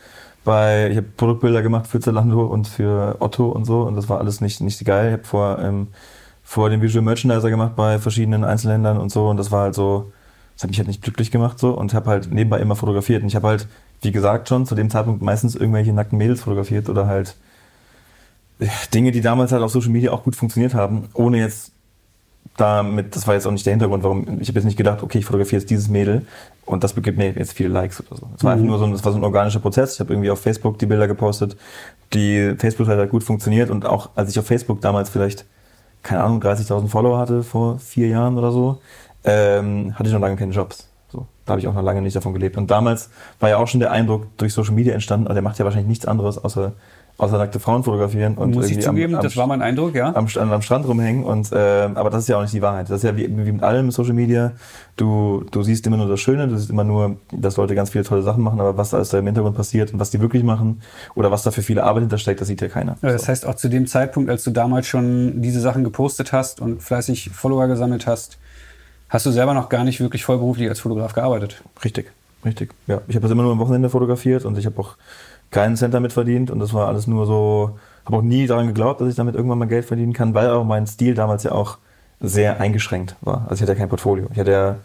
Speaker 2: Bei, ich habe Produktbilder gemacht für Zalando und für Otto und so und das war alles nicht, nicht geil. Ich habe vor, ähm, vor den Visual Merchandiser gemacht bei verschiedenen Einzelhändlern und so und das war halt so, das hat mich halt nicht glücklich gemacht so und habe halt nebenbei immer fotografiert und ich habe halt, wie gesagt schon, zu dem Zeitpunkt meistens irgendwelche nackten Mädels fotografiert oder halt Dinge, die damals halt auf Social Media auch gut funktioniert haben, ohne jetzt damit, das war jetzt auch nicht der Hintergrund, warum, ich habe jetzt nicht gedacht, okay, ich fotografiere jetzt dieses Mädel und das begibt mir jetzt viele Likes oder so. Es war mhm. einfach nur so, das war so ein organischer Prozess. Ich habe irgendwie auf Facebook die Bilder gepostet, die Facebook-Seite hat gut funktioniert und auch als ich auf Facebook damals vielleicht, keine Ahnung, 30.000 Follower hatte vor vier Jahren oder so, ähm, hatte ich noch lange keine Jobs. So, da habe ich auch noch lange nicht davon gelebt. Und damals war ja auch schon der Eindruck durch Social Media entstanden, also der macht ja wahrscheinlich nichts anderes, außer außer nackte Frauen fotografieren und
Speaker 1: Muss ich zugeben, am, am, das war mein Eindruck, ja.
Speaker 2: Am, am Strand rumhängen und äh, aber das ist ja auch nicht die Wahrheit. Das ist ja wie, wie mit allem Social Media. Du, du siehst immer nur das Schöne, du siehst immer nur, dass Leute ganz viele tolle Sachen machen, aber was da alles da im Hintergrund passiert und was die wirklich machen oder was da für viele Arbeit hintersteckt, das sieht ja keiner.
Speaker 1: Ja, das so. heißt auch zu dem Zeitpunkt, als du damals schon diese Sachen gepostet hast und fleißig Follower gesammelt hast, hast du selber noch gar nicht wirklich vollberuflich als Fotograf gearbeitet.
Speaker 2: Richtig, richtig. Ja, ich habe das immer nur am Wochenende fotografiert und ich habe auch keinen Cent damit verdient und das war alles nur so, habe auch nie daran geglaubt, dass ich damit irgendwann mal Geld verdienen kann, weil auch mein Stil damals ja auch sehr eingeschränkt war. Also ich hatte ja kein Portfolio. Ich hatte ja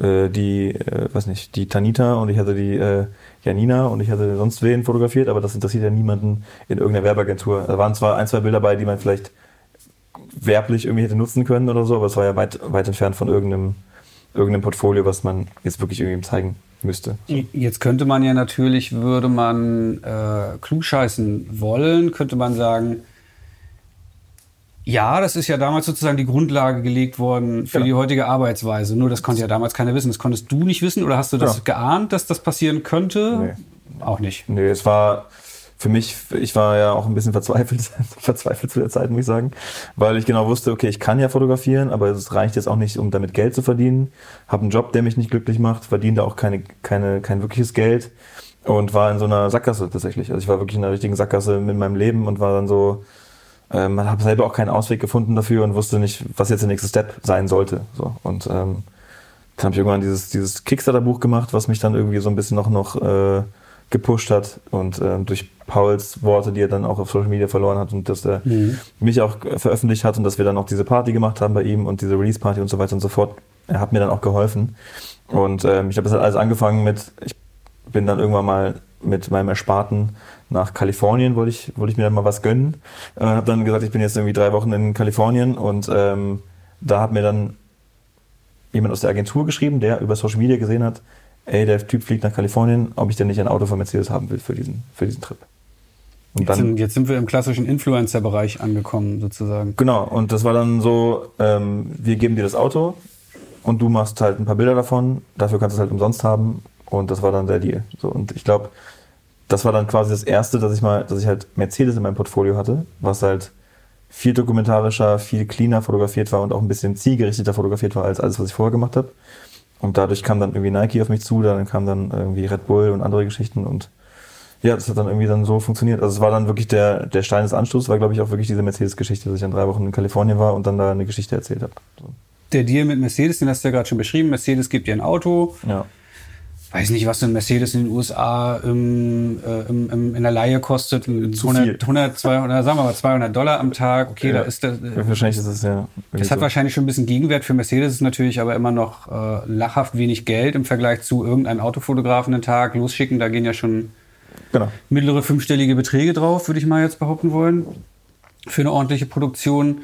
Speaker 2: äh, die, äh, weiß nicht, die Tanita und ich hatte die äh, Janina und ich hatte sonst wen fotografiert, aber das interessiert ja niemanden in irgendeiner Werbeagentur. Da waren zwar ein, zwei Bilder bei, die man vielleicht werblich irgendwie hätte nutzen können oder so, aber es war ja weit, weit entfernt von irgendeinem, irgendeinem Portfolio, was man jetzt wirklich irgendwie zeigen müsste.
Speaker 1: Jetzt könnte man ja natürlich, würde man äh, klugscheißen wollen, könnte man sagen, Ja, das ist ja damals sozusagen die Grundlage gelegt worden für genau. die heutige Arbeitsweise. Nur das konnte ja damals keiner wissen. Das konntest du nicht wissen oder hast du das genau. geahnt, dass das passieren könnte? Nee. Auch nicht.
Speaker 2: Nee, es war für mich, ich war ja auch ein bisschen verzweifelt, verzweifelt zu der Zeit, muss ich sagen, weil ich genau wusste, okay, ich kann ja fotografieren, aber es reicht jetzt auch nicht, um damit Geld zu verdienen. Habe einen Job, der mich nicht glücklich macht, verdiene da auch keine, keine, kein wirkliches Geld und war in so einer Sackgasse tatsächlich. Also ich war wirklich in einer richtigen Sackgasse mit meinem Leben und war dann so, äh, man hat selber auch keinen Ausweg gefunden dafür und wusste nicht, was jetzt der nächste Step sein sollte. So. Und ähm, dann habe ich irgendwann dieses, dieses Kickstarter-Buch gemacht, was mich dann irgendwie so ein bisschen noch, noch äh, gepusht hat und äh, durch Pauls Worte, die er dann auch auf Social Media verloren hat und dass er mhm. mich auch veröffentlicht hat und dass wir dann auch diese Party gemacht haben bei ihm und diese Release-Party und so weiter und so fort. Er hat mir dann auch geholfen. Und ähm, ich habe das halt alles angefangen mit, ich bin dann irgendwann mal mit meinem Ersparten nach Kalifornien, wollte ich, wollte ich mir dann mal was gönnen. Äh, habe dann gesagt, ich bin jetzt irgendwie drei Wochen in Kalifornien und ähm, da hat mir dann jemand aus der Agentur geschrieben, der über Social Media gesehen hat, ey, der Typ fliegt nach Kalifornien, ob ich denn nicht ein Auto von Mercedes haben will für diesen, für diesen Trip.
Speaker 1: Und jetzt, dann, sind, jetzt sind wir im klassischen Influencer-Bereich angekommen, sozusagen.
Speaker 2: Genau, und das war dann so, ähm, wir geben dir das Auto und du machst halt ein paar Bilder davon, dafür kannst du es halt umsonst haben und das war dann der Deal. So, und ich glaube, das war dann quasi das erste, dass ich mal, dass ich halt Mercedes in meinem Portfolio hatte, was halt viel dokumentarischer, viel cleaner fotografiert war und auch ein bisschen zielgerichteter fotografiert war als alles, was ich vorher gemacht habe. Und dadurch kam dann irgendwie Nike auf mich zu, dann kam dann irgendwie Red Bull und andere Geschichten und ja, das hat dann irgendwie dann so funktioniert. Also es war dann wirklich der, der Stein des Anstoßes, war glaube ich auch wirklich diese Mercedes-Geschichte, dass ich dann drei Wochen in Kalifornien war und dann da eine Geschichte erzählt habe. So.
Speaker 1: Der Deal mit Mercedes, den hast du ja gerade schon beschrieben. Mercedes gibt dir ein Auto.
Speaker 2: Ja
Speaker 1: weiß nicht, was so ein Mercedes in den USA im, äh, im, im, in der Laie kostet. 100, 100, 200, sagen wir mal 200 Dollar am Tag. Okay, ja. da ist das.
Speaker 2: Äh, wahrscheinlich ist es ja.
Speaker 1: Das hat so. wahrscheinlich schon ein bisschen Gegenwert. Für Mercedes ist natürlich aber immer noch äh, lachhaft wenig Geld im Vergleich zu irgendeinem Autofotografen einen Tag losschicken. Da gehen ja schon genau. mittlere fünfstellige Beträge drauf, würde ich mal jetzt behaupten wollen. Für eine ordentliche Produktion.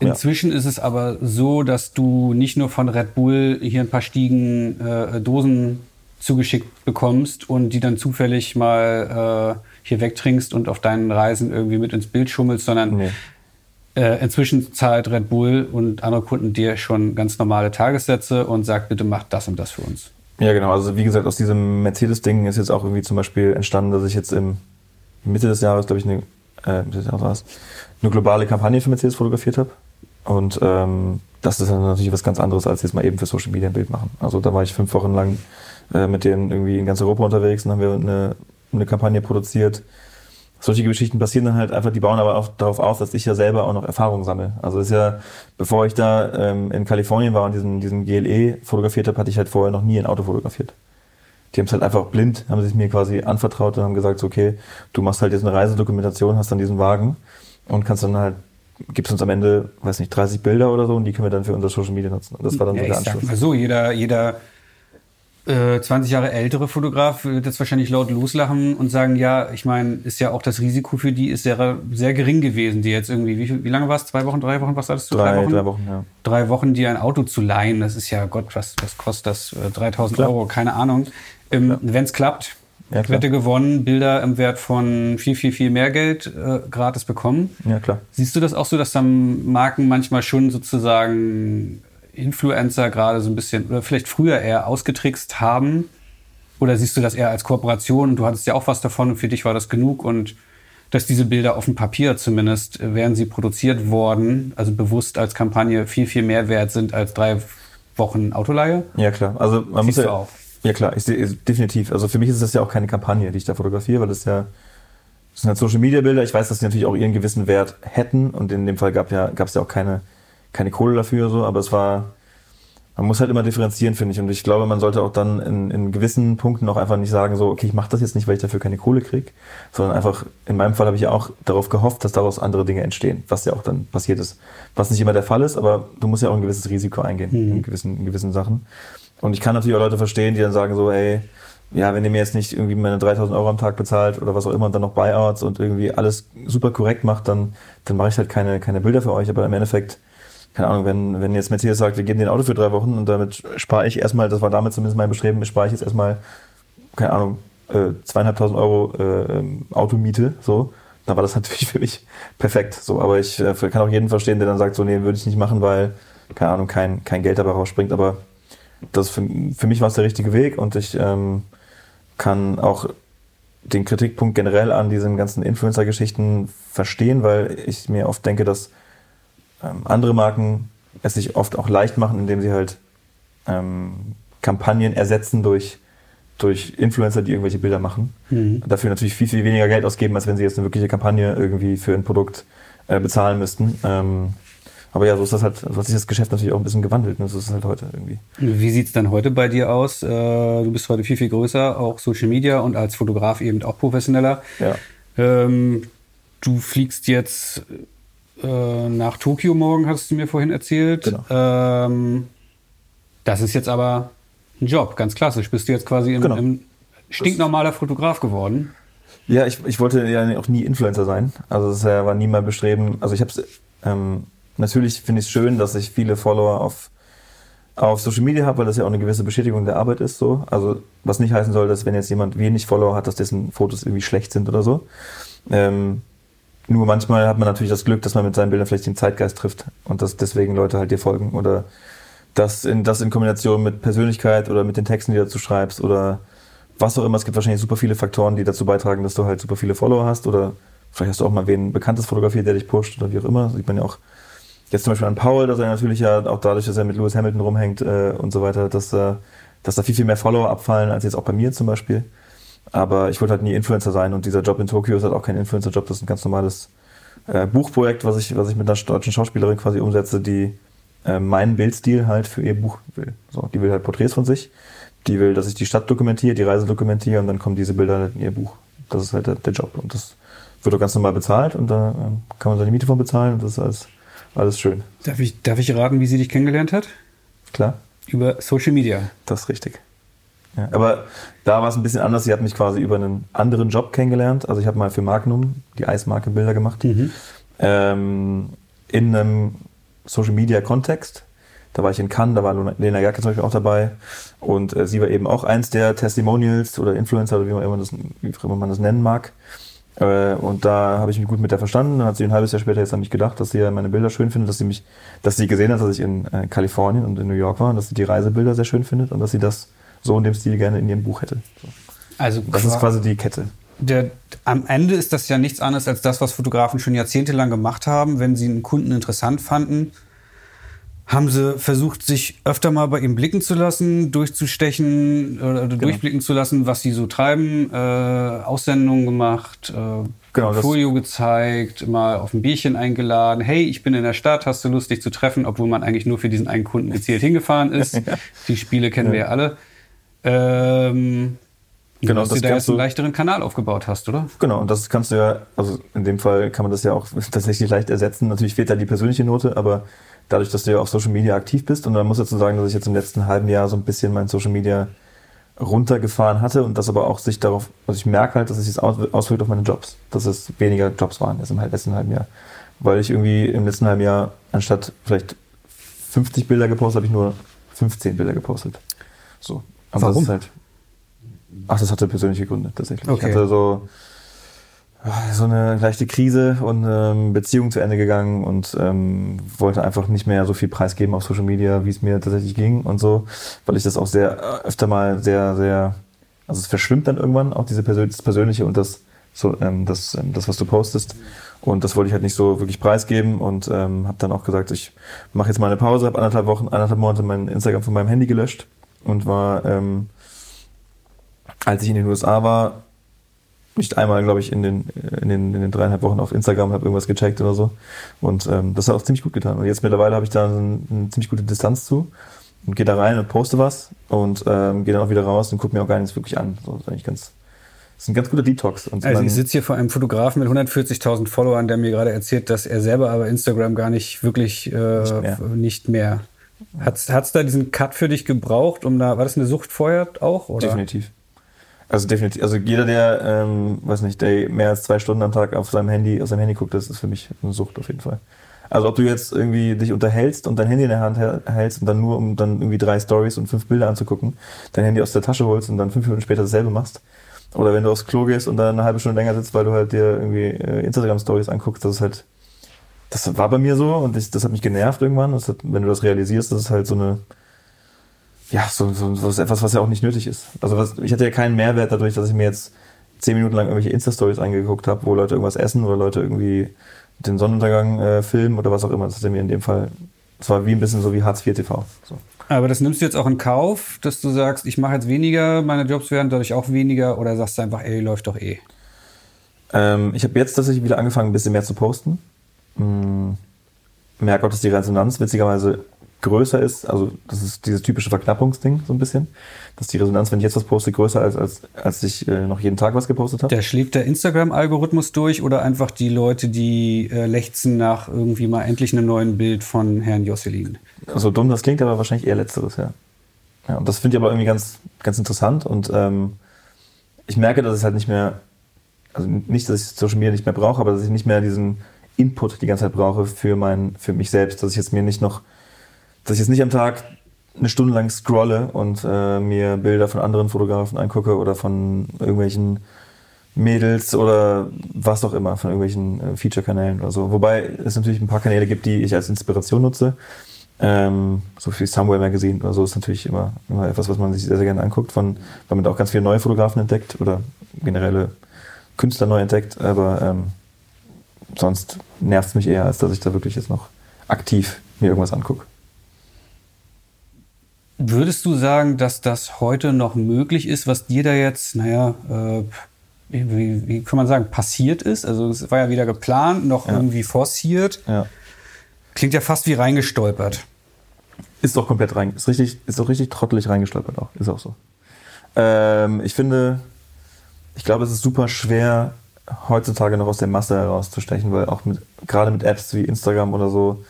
Speaker 1: Inzwischen ja. ist es aber so, dass du nicht nur von Red Bull hier ein paar Stiegen äh, Dosen zugeschickt bekommst und die dann zufällig mal äh, hier wegtrinkst und auf deinen Reisen irgendwie mit ins Bild schummelst, sondern nee. äh, inzwischen zahlt Red Bull und andere Kunden dir schon ganz normale Tagessätze und sagt, bitte mach das und das für uns.
Speaker 2: Ja, genau. Also wie gesagt, aus diesem Mercedes-Ding ist jetzt auch irgendwie zum Beispiel entstanden, dass ich jetzt im Mitte des Jahres, glaube ich, eine, äh, Jahres eine globale Kampagne für Mercedes fotografiert habe. Und ähm, das ist dann natürlich was ganz anderes, als jetzt mal eben für Social Media ein Bild machen. Also da war ich fünf Wochen lang äh, mit denen irgendwie in ganz Europa unterwegs und haben wir eine, eine Kampagne produziert. Solche Geschichten passieren dann halt einfach, die bauen aber auch darauf auf, dass ich ja selber auch noch Erfahrung sammle. Also ist ja, bevor ich da ähm, in Kalifornien war und diesen, diesen GLE fotografiert habe, hatte ich halt vorher noch nie ein Auto fotografiert. Die haben es halt einfach blind, haben sich mir quasi anvertraut und haben gesagt, so, okay, du machst halt jetzt eine Reisedokumentation, hast dann diesen Wagen und kannst dann halt gibst uns am Ende, weiß nicht, 30 Bilder oder so und die können wir dann für unsere Social Media nutzen. Und das war dann ja, so der Anschluss.
Speaker 1: Mal so, jeder, jeder 20 äh, Jahre ältere Fotograf wird jetzt wahrscheinlich laut loslachen und sagen, ja, ich meine, ist ja auch das Risiko für die ist sehr, sehr gering gewesen, die jetzt irgendwie, wie, wie lange war es? Zwei Wochen, drei Wochen, was hattest du?
Speaker 2: Drei, drei Wochen? Drei Wochen, ja.
Speaker 1: Drei Wochen, dir ein Auto zu leihen, das ist ja, Gott, was, was kostet das? 3000 äh, klar. Euro, keine Ahnung. Ähm, Wenn es klappt, ja, Wette gewonnen, Bilder im Wert von viel, viel, viel mehr Geld äh, gratis bekommen.
Speaker 2: Ja, klar.
Speaker 1: Siehst du das auch so, dass dann Marken manchmal schon sozusagen Influencer gerade so ein bisschen, oder vielleicht früher eher ausgetrickst haben? Oder siehst du das eher als Kooperation und du hattest ja auch was davon und für dich war das genug und dass diese Bilder auf dem Papier zumindest, äh, während sie produziert worden, also bewusst als Kampagne viel, viel mehr wert sind als drei Wochen Autoleihe?
Speaker 2: Ja, klar. Also man Siehst muss ja, auch. Ja, klar, ich, definitiv. Also für mich ist das ja auch keine Kampagne, die ich da fotografiere, weil das ja das sind halt Social Media Bilder. Ich weiß, dass die natürlich auch ihren gewissen Wert hätten und in dem Fall gab ja, gab es ja auch keine keine Kohle dafür, so, aber es war, man muss halt immer differenzieren, finde ich. Und ich glaube, man sollte auch dann in, in gewissen Punkten auch einfach nicht sagen, so, okay, ich mache das jetzt nicht, weil ich dafür keine Kohle kriege, sondern einfach, in meinem Fall habe ich ja auch darauf gehofft, dass daraus andere Dinge entstehen, was ja auch dann passiert ist. Was nicht immer der Fall ist, aber du musst ja auch ein gewisses Risiko eingehen mhm. in, gewissen, in gewissen Sachen. Und ich kann natürlich auch Leute verstehen, die dann sagen so, ey, ja, wenn ihr mir jetzt nicht irgendwie meine 3000 Euro am Tag bezahlt oder was auch immer und dann noch Buyouts und irgendwie alles super korrekt macht, dann, dann mache ich halt keine, keine Bilder für euch. Aber im Endeffekt keine Ahnung, wenn, wenn jetzt Mercedes sagt, wir geben den Auto für drei Wochen und damit spare ich erstmal, das war damit zumindest mein Bestreben, spare ich jetzt erstmal, keine Ahnung, äh, zweieinhalbtausend Euro äh, ähm, Automiete, so, da war das natürlich für mich perfekt. So, aber ich äh, kann auch jeden verstehen, der dann sagt, so, nee, würde ich nicht machen, weil, keine Ahnung, kein, kein Geld dabei rausspringt. Aber das für, für mich war es der richtige Weg und ich ähm, kann auch den Kritikpunkt generell an diesen ganzen Influencer-Geschichten verstehen, weil ich mir oft denke, dass ähm, andere Marken es sich oft auch leicht machen, indem sie halt ähm, Kampagnen ersetzen durch, durch Influencer, die irgendwelche Bilder machen. Mhm. Dafür natürlich viel, viel weniger Geld ausgeben, als wenn sie jetzt eine wirkliche Kampagne irgendwie für ein Produkt äh, bezahlen müssten. Ähm, aber ja, so ist das halt, so hat sich das Geschäft natürlich auch ein bisschen gewandelt. Ne? So ist es halt heute irgendwie.
Speaker 1: Wie sieht es dann heute bei dir aus? Äh, du bist heute viel, viel größer, auch Social Media und als Fotograf eben auch professioneller. Ja. Ähm, du fliegst jetzt äh, nach Tokio morgen, hast du mir vorhin erzählt. Genau. Ähm, das ist jetzt aber ein Job, ganz klassisch. Bist du jetzt quasi im, genau. im stinknormaler Fotograf geworden?
Speaker 2: Ja, ich, ich wollte ja auch nie Influencer sein. Also es war nie mein Bestreben. Also ich habe es ähm, natürlich finde ich es schön, dass ich viele Follower auf auf Social Media habe, weil das ja auch eine gewisse Bestätigung der Arbeit ist. So, also was nicht heißen soll, dass wenn jetzt jemand wenig Follower hat, dass dessen Fotos irgendwie schlecht sind oder so. Ähm, nur manchmal hat man natürlich das Glück, dass man mit seinen Bildern vielleicht den Zeitgeist trifft und dass deswegen Leute halt dir folgen oder das in, das in Kombination mit Persönlichkeit oder mit den Texten, die du dazu schreibst oder was auch immer. Es gibt wahrscheinlich super viele Faktoren, die dazu beitragen, dass du halt super viele Follower hast oder vielleicht hast du auch mal wen Bekanntes fotografiert, der dich pusht oder wie auch immer. Sieht man ja auch jetzt zum Beispiel an Paul, dass er natürlich ja auch dadurch, dass er mit Lewis Hamilton rumhängt äh, und so weiter, dass, äh, dass da viel, viel mehr Follower abfallen als jetzt auch bei mir zum Beispiel. Aber ich wollte halt nie Influencer sein und dieser Job in Tokio ist halt auch kein Influencer-Job, das ist ein ganz normales äh, Buchprojekt, was ich, was ich mit einer deutschen Schauspielerin quasi umsetze, die äh, meinen Bildstil halt für ihr Buch will. So, die will halt Porträts von sich, die will, dass ich die Stadt dokumentiere, die Reise dokumentiere und dann kommen diese Bilder halt in ihr Buch. Das ist halt der, der Job und das wird auch ganz normal bezahlt und da äh, kann man seine Miete von bezahlen und das ist alles, alles schön.
Speaker 1: Darf ich, darf ich raten, wie sie dich kennengelernt hat?
Speaker 2: Klar.
Speaker 1: Über Social Media.
Speaker 2: Das ist richtig. Ja, aber da war es ein bisschen anders. Sie hat mich quasi über einen anderen Job kennengelernt. Also ich habe mal für Magnum die Eismarke Bilder gemacht. Mhm. Ähm, in einem Social Media Kontext. Da war ich in Cannes, da war Lena Gerke zum Beispiel auch dabei. Und äh, sie war eben auch eins der Testimonials oder Influencer oder wie man, immer das, wie immer man das nennen mag. Äh, und da habe ich mich gut mit der verstanden. Dann hat sie ein halbes Jahr später jetzt an mich gedacht, dass sie ja meine Bilder schön findet, dass sie mich, dass sie gesehen hat, dass ich in äh, Kalifornien und in New York war und dass sie die Reisebilder sehr schön findet und dass sie das so in dem Stil gerne in ihrem Buch hätte. So. Also das ist quasi die Kette.
Speaker 1: Der, am Ende ist das ja nichts anderes als das, was Fotografen schon jahrzehntelang gemacht haben. Wenn sie einen Kunden interessant fanden, haben sie versucht, sich öfter mal bei ihm blicken zu lassen, durchzustechen oder genau. durchblicken zu lassen, was sie so treiben, äh, Aussendungen gemacht, äh, genau, Portfolio gezeigt, mal auf ein Bierchen eingeladen. Hey, ich bin in der Stadt, hast du Lust, dich zu treffen, obwohl man eigentlich nur für diesen einen Kunden gezielt hingefahren ist. ja. Die Spiele kennen ja. wir ja alle. Ähm, Genau, dass du da jetzt einen leichteren Kanal aufgebaut hast, oder?
Speaker 2: Genau, und das kannst du ja, also in dem Fall kann man das ja auch tatsächlich leicht ersetzen. Natürlich fehlt da die persönliche Note, aber dadurch, dass du ja auf Social Media aktiv bist, und man muss dazu sagen, dass ich jetzt im letzten halben Jahr so ein bisschen mein Social Media runtergefahren hatte und das aber auch sich darauf, also ich merke halt, dass es sich auswirkt auf meine Jobs, dass es weniger Jobs waren jetzt im letzten halben Jahr. Weil ich irgendwie im letzten halben Jahr anstatt vielleicht 50 Bilder gepostet, habe ich nur 15 Bilder gepostet. So. Aber Warum? Das halt, ach, das hatte persönliche Gründe tatsächlich. Okay. Ich hatte so, so eine leichte Krise und ähm, Beziehung zu Ende gegangen und ähm, wollte einfach nicht mehr so viel preisgeben auf Social Media, wie es mir tatsächlich ging und so, weil ich das auch sehr äh, öfter mal sehr, sehr, also es verschwimmt dann irgendwann auch diese Persön das Persönliche und das, so, ähm, das, ähm, das, was du postest. Und das wollte ich halt nicht so wirklich preisgeben und ähm, habe dann auch gesagt, ich mache jetzt mal eine Pause, habe anderthalb Wochen, anderthalb Monate mein Instagram von meinem Handy gelöscht und war, ähm, als ich in den USA war, nicht einmal, glaube ich, in den, in, den, in den dreieinhalb Wochen auf Instagram, habe irgendwas gecheckt oder so. Und ähm, das hat auch ziemlich gut getan. Und jetzt mittlerweile habe ich da eine, eine ziemlich gute Distanz zu und gehe da rein und poste was und ähm, gehe dann auch wieder raus und gucke mir auch gar nichts wirklich an. So, das ist eigentlich ganz, das ist ein ganz guter Detox. Und
Speaker 1: also ich sitze hier vor einem Fotografen mit 140.000 Followern, der mir gerade erzählt, dass er selber aber Instagram gar nicht wirklich äh, nicht mehr. Nicht mehr. Hat es da diesen Cut für dich gebraucht, um da, war das eine Sucht vorher auch? Oder?
Speaker 2: Definitiv. Also definitiv, also jeder, der, ähm, weiß nicht, der mehr als zwei Stunden am Tag auf seinem Handy, auf seinem Handy guckt, das ist für mich eine Sucht auf jeden Fall. Also ob du jetzt irgendwie dich unterhältst und dein Handy in der Hand hältst und dann nur, um dann irgendwie drei Stories und fünf Bilder anzugucken, dein Handy aus der Tasche holst und dann fünf Minuten später dasselbe machst, Oder wenn du aufs Klo gehst und dann eine halbe Stunde länger sitzt, weil du halt dir irgendwie äh, Instagram-Stories anguckst, das ist halt, das war bei mir so und ich, das hat mich genervt irgendwann. Hat, wenn du das realisierst, das ist halt so eine, ja, so, so, so etwas, was ja auch nicht nötig ist. Also was, ich hatte ja keinen Mehrwert dadurch, dass ich mir jetzt zehn Minuten lang irgendwelche Insta-Stories angeguckt habe, wo Leute irgendwas essen oder Leute irgendwie den Sonnenuntergang äh, filmen oder was auch immer. Das hat mir in dem Fall, das war wie ein bisschen so wie Hartz IV TV. So.
Speaker 1: Aber das nimmst du jetzt auch in Kauf, dass du sagst, ich mache jetzt weniger, meine Jobs werden dadurch auch weniger oder sagst du einfach, ey, läuft doch eh?
Speaker 2: Ähm, ich habe jetzt tatsächlich wieder angefangen, ein bisschen mehr zu posten. Merke auch, dass die Resonanz witzigerweise größer ist, also das ist dieses typische Verknappungsding so ein bisschen, dass die Resonanz, wenn ich jetzt was poste, größer als als, als ich äh, noch jeden Tag was gepostet habe.
Speaker 1: Da schlägt der Instagram-Algorithmus durch oder einfach die Leute, die äh, lechzen nach irgendwie mal endlich einem neuen Bild von Herrn Josselin?
Speaker 2: So dumm das klingt, aber wahrscheinlich eher letzteres, ja. ja und das finde ich aber irgendwie ganz, ganz interessant und ähm, ich merke, dass ich halt nicht mehr, also nicht, dass ich Social Media nicht mehr brauche, aber dass ich nicht mehr diesen Input die ganze Zeit brauche für mein, für mich selbst, dass ich jetzt mir nicht noch dass ich jetzt nicht am Tag eine Stunde lang scrolle und äh, mir Bilder von anderen Fotografen angucke oder von irgendwelchen Mädels oder was auch immer, von irgendwelchen äh, Feature-Kanälen oder so. Wobei es natürlich ein paar Kanäle gibt, die ich als Inspiration nutze. Ähm, so wie Somewhere Magazine oder so ist natürlich immer, immer etwas, was man sich sehr, sehr gerne anguckt, von, weil man da auch ganz viele neue Fotografen entdeckt oder generelle Künstler neu entdeckt. Aber ähm, sonst nervt es mich eher, als dass ich da wirklich jetzt noch aktiv mir irgendwas angucke.
Speaker 1: Würdest du sagen, dass das heute noch möglich ist, was dir da jetzt, naja, äh, wie, wie, kann man sagen, passiert ist? Also es war ja wieder geplant, noch ja. irgendwie forciert. Ja. Klingt ja fast wie reingestolpert.
Speaker 2: Ist doch komplett rein, ist richtig, ist doch richtig trottelig reingestolpert auch, ist auch so. Ähm, ich finde, ich glaube, es ist super schwer, heutzutage noch aus der Masse herauszustechen, weil auch mit, gerade mit Apps wie Instagram oder so,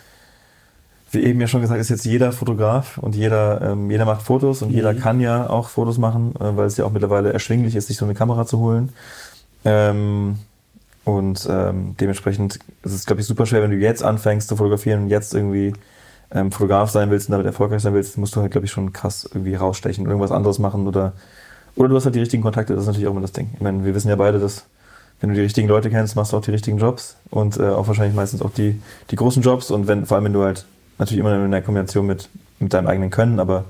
Speaker 2: wie eben ja schon gesagt, ist jetzt jeder Fotograf und jeder, ähm, jeder macht Fotos und mhm. jeder kann ja auch Fotos machen, äh, weil es ja auch mittlerweile erschwinglich ist, sich so eine Kamera zu holen. Ähm, und ähm, dementsprechend ist es, glaube ich, super schwer, wenn du jetzt anfängst zu fotografieren und jetzt irgendwie ähm, Fotograf sein willst und damit erfolgreich sein willst, musst du halt, glaube ich, schon krass irgendwie rausstechen und irgendwas anderes machen oder, oder du hast halt die richtigen Kontakte, das ist natürlich auch immer das Ding. Ich meine, wir wissen ja beide, dass wenn du die richtigen Leute kennst, machst du auch die richtigen Jobs und äh, auch wahrscheinlich meistens auch die, die großen Jobs und wenn, vor allem wenn du halt Natürlich immer in der Kombination mit, mit deinem eigenen Können, aber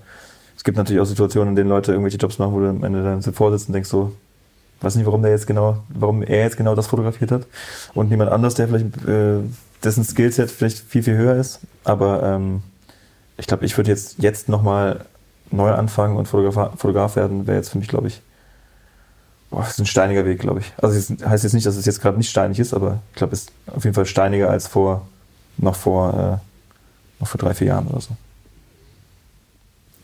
Speaker 2: es gibt natürlich auch Situationen, in denen Leute irgendwelche Jobs machen, wo du am Ende dann so vorsitzt und denkst so, weiß nicht, warum der jetzt genau, warum er jetzt genau das fotografiert hat und niemand anders, der vielleicht äh, dessen Skillset vielleicht viel viel höher ist. Aber ähm, ich glaube, ich würde jetzt jetzt nochmal neu anfangen und Fotograf, Fotograf werden, wäre jetzt für mich, glaube ich, boah, das ist ein steiniger Weg, glaube ich. Also das heißt jetzt nicht, dass es jetzt gerade nicht steinig ist, aber ich glaube, es ist auf jeden Fall steiniger als vor noch vor äh, noch vor drei, vier Jahren oder so.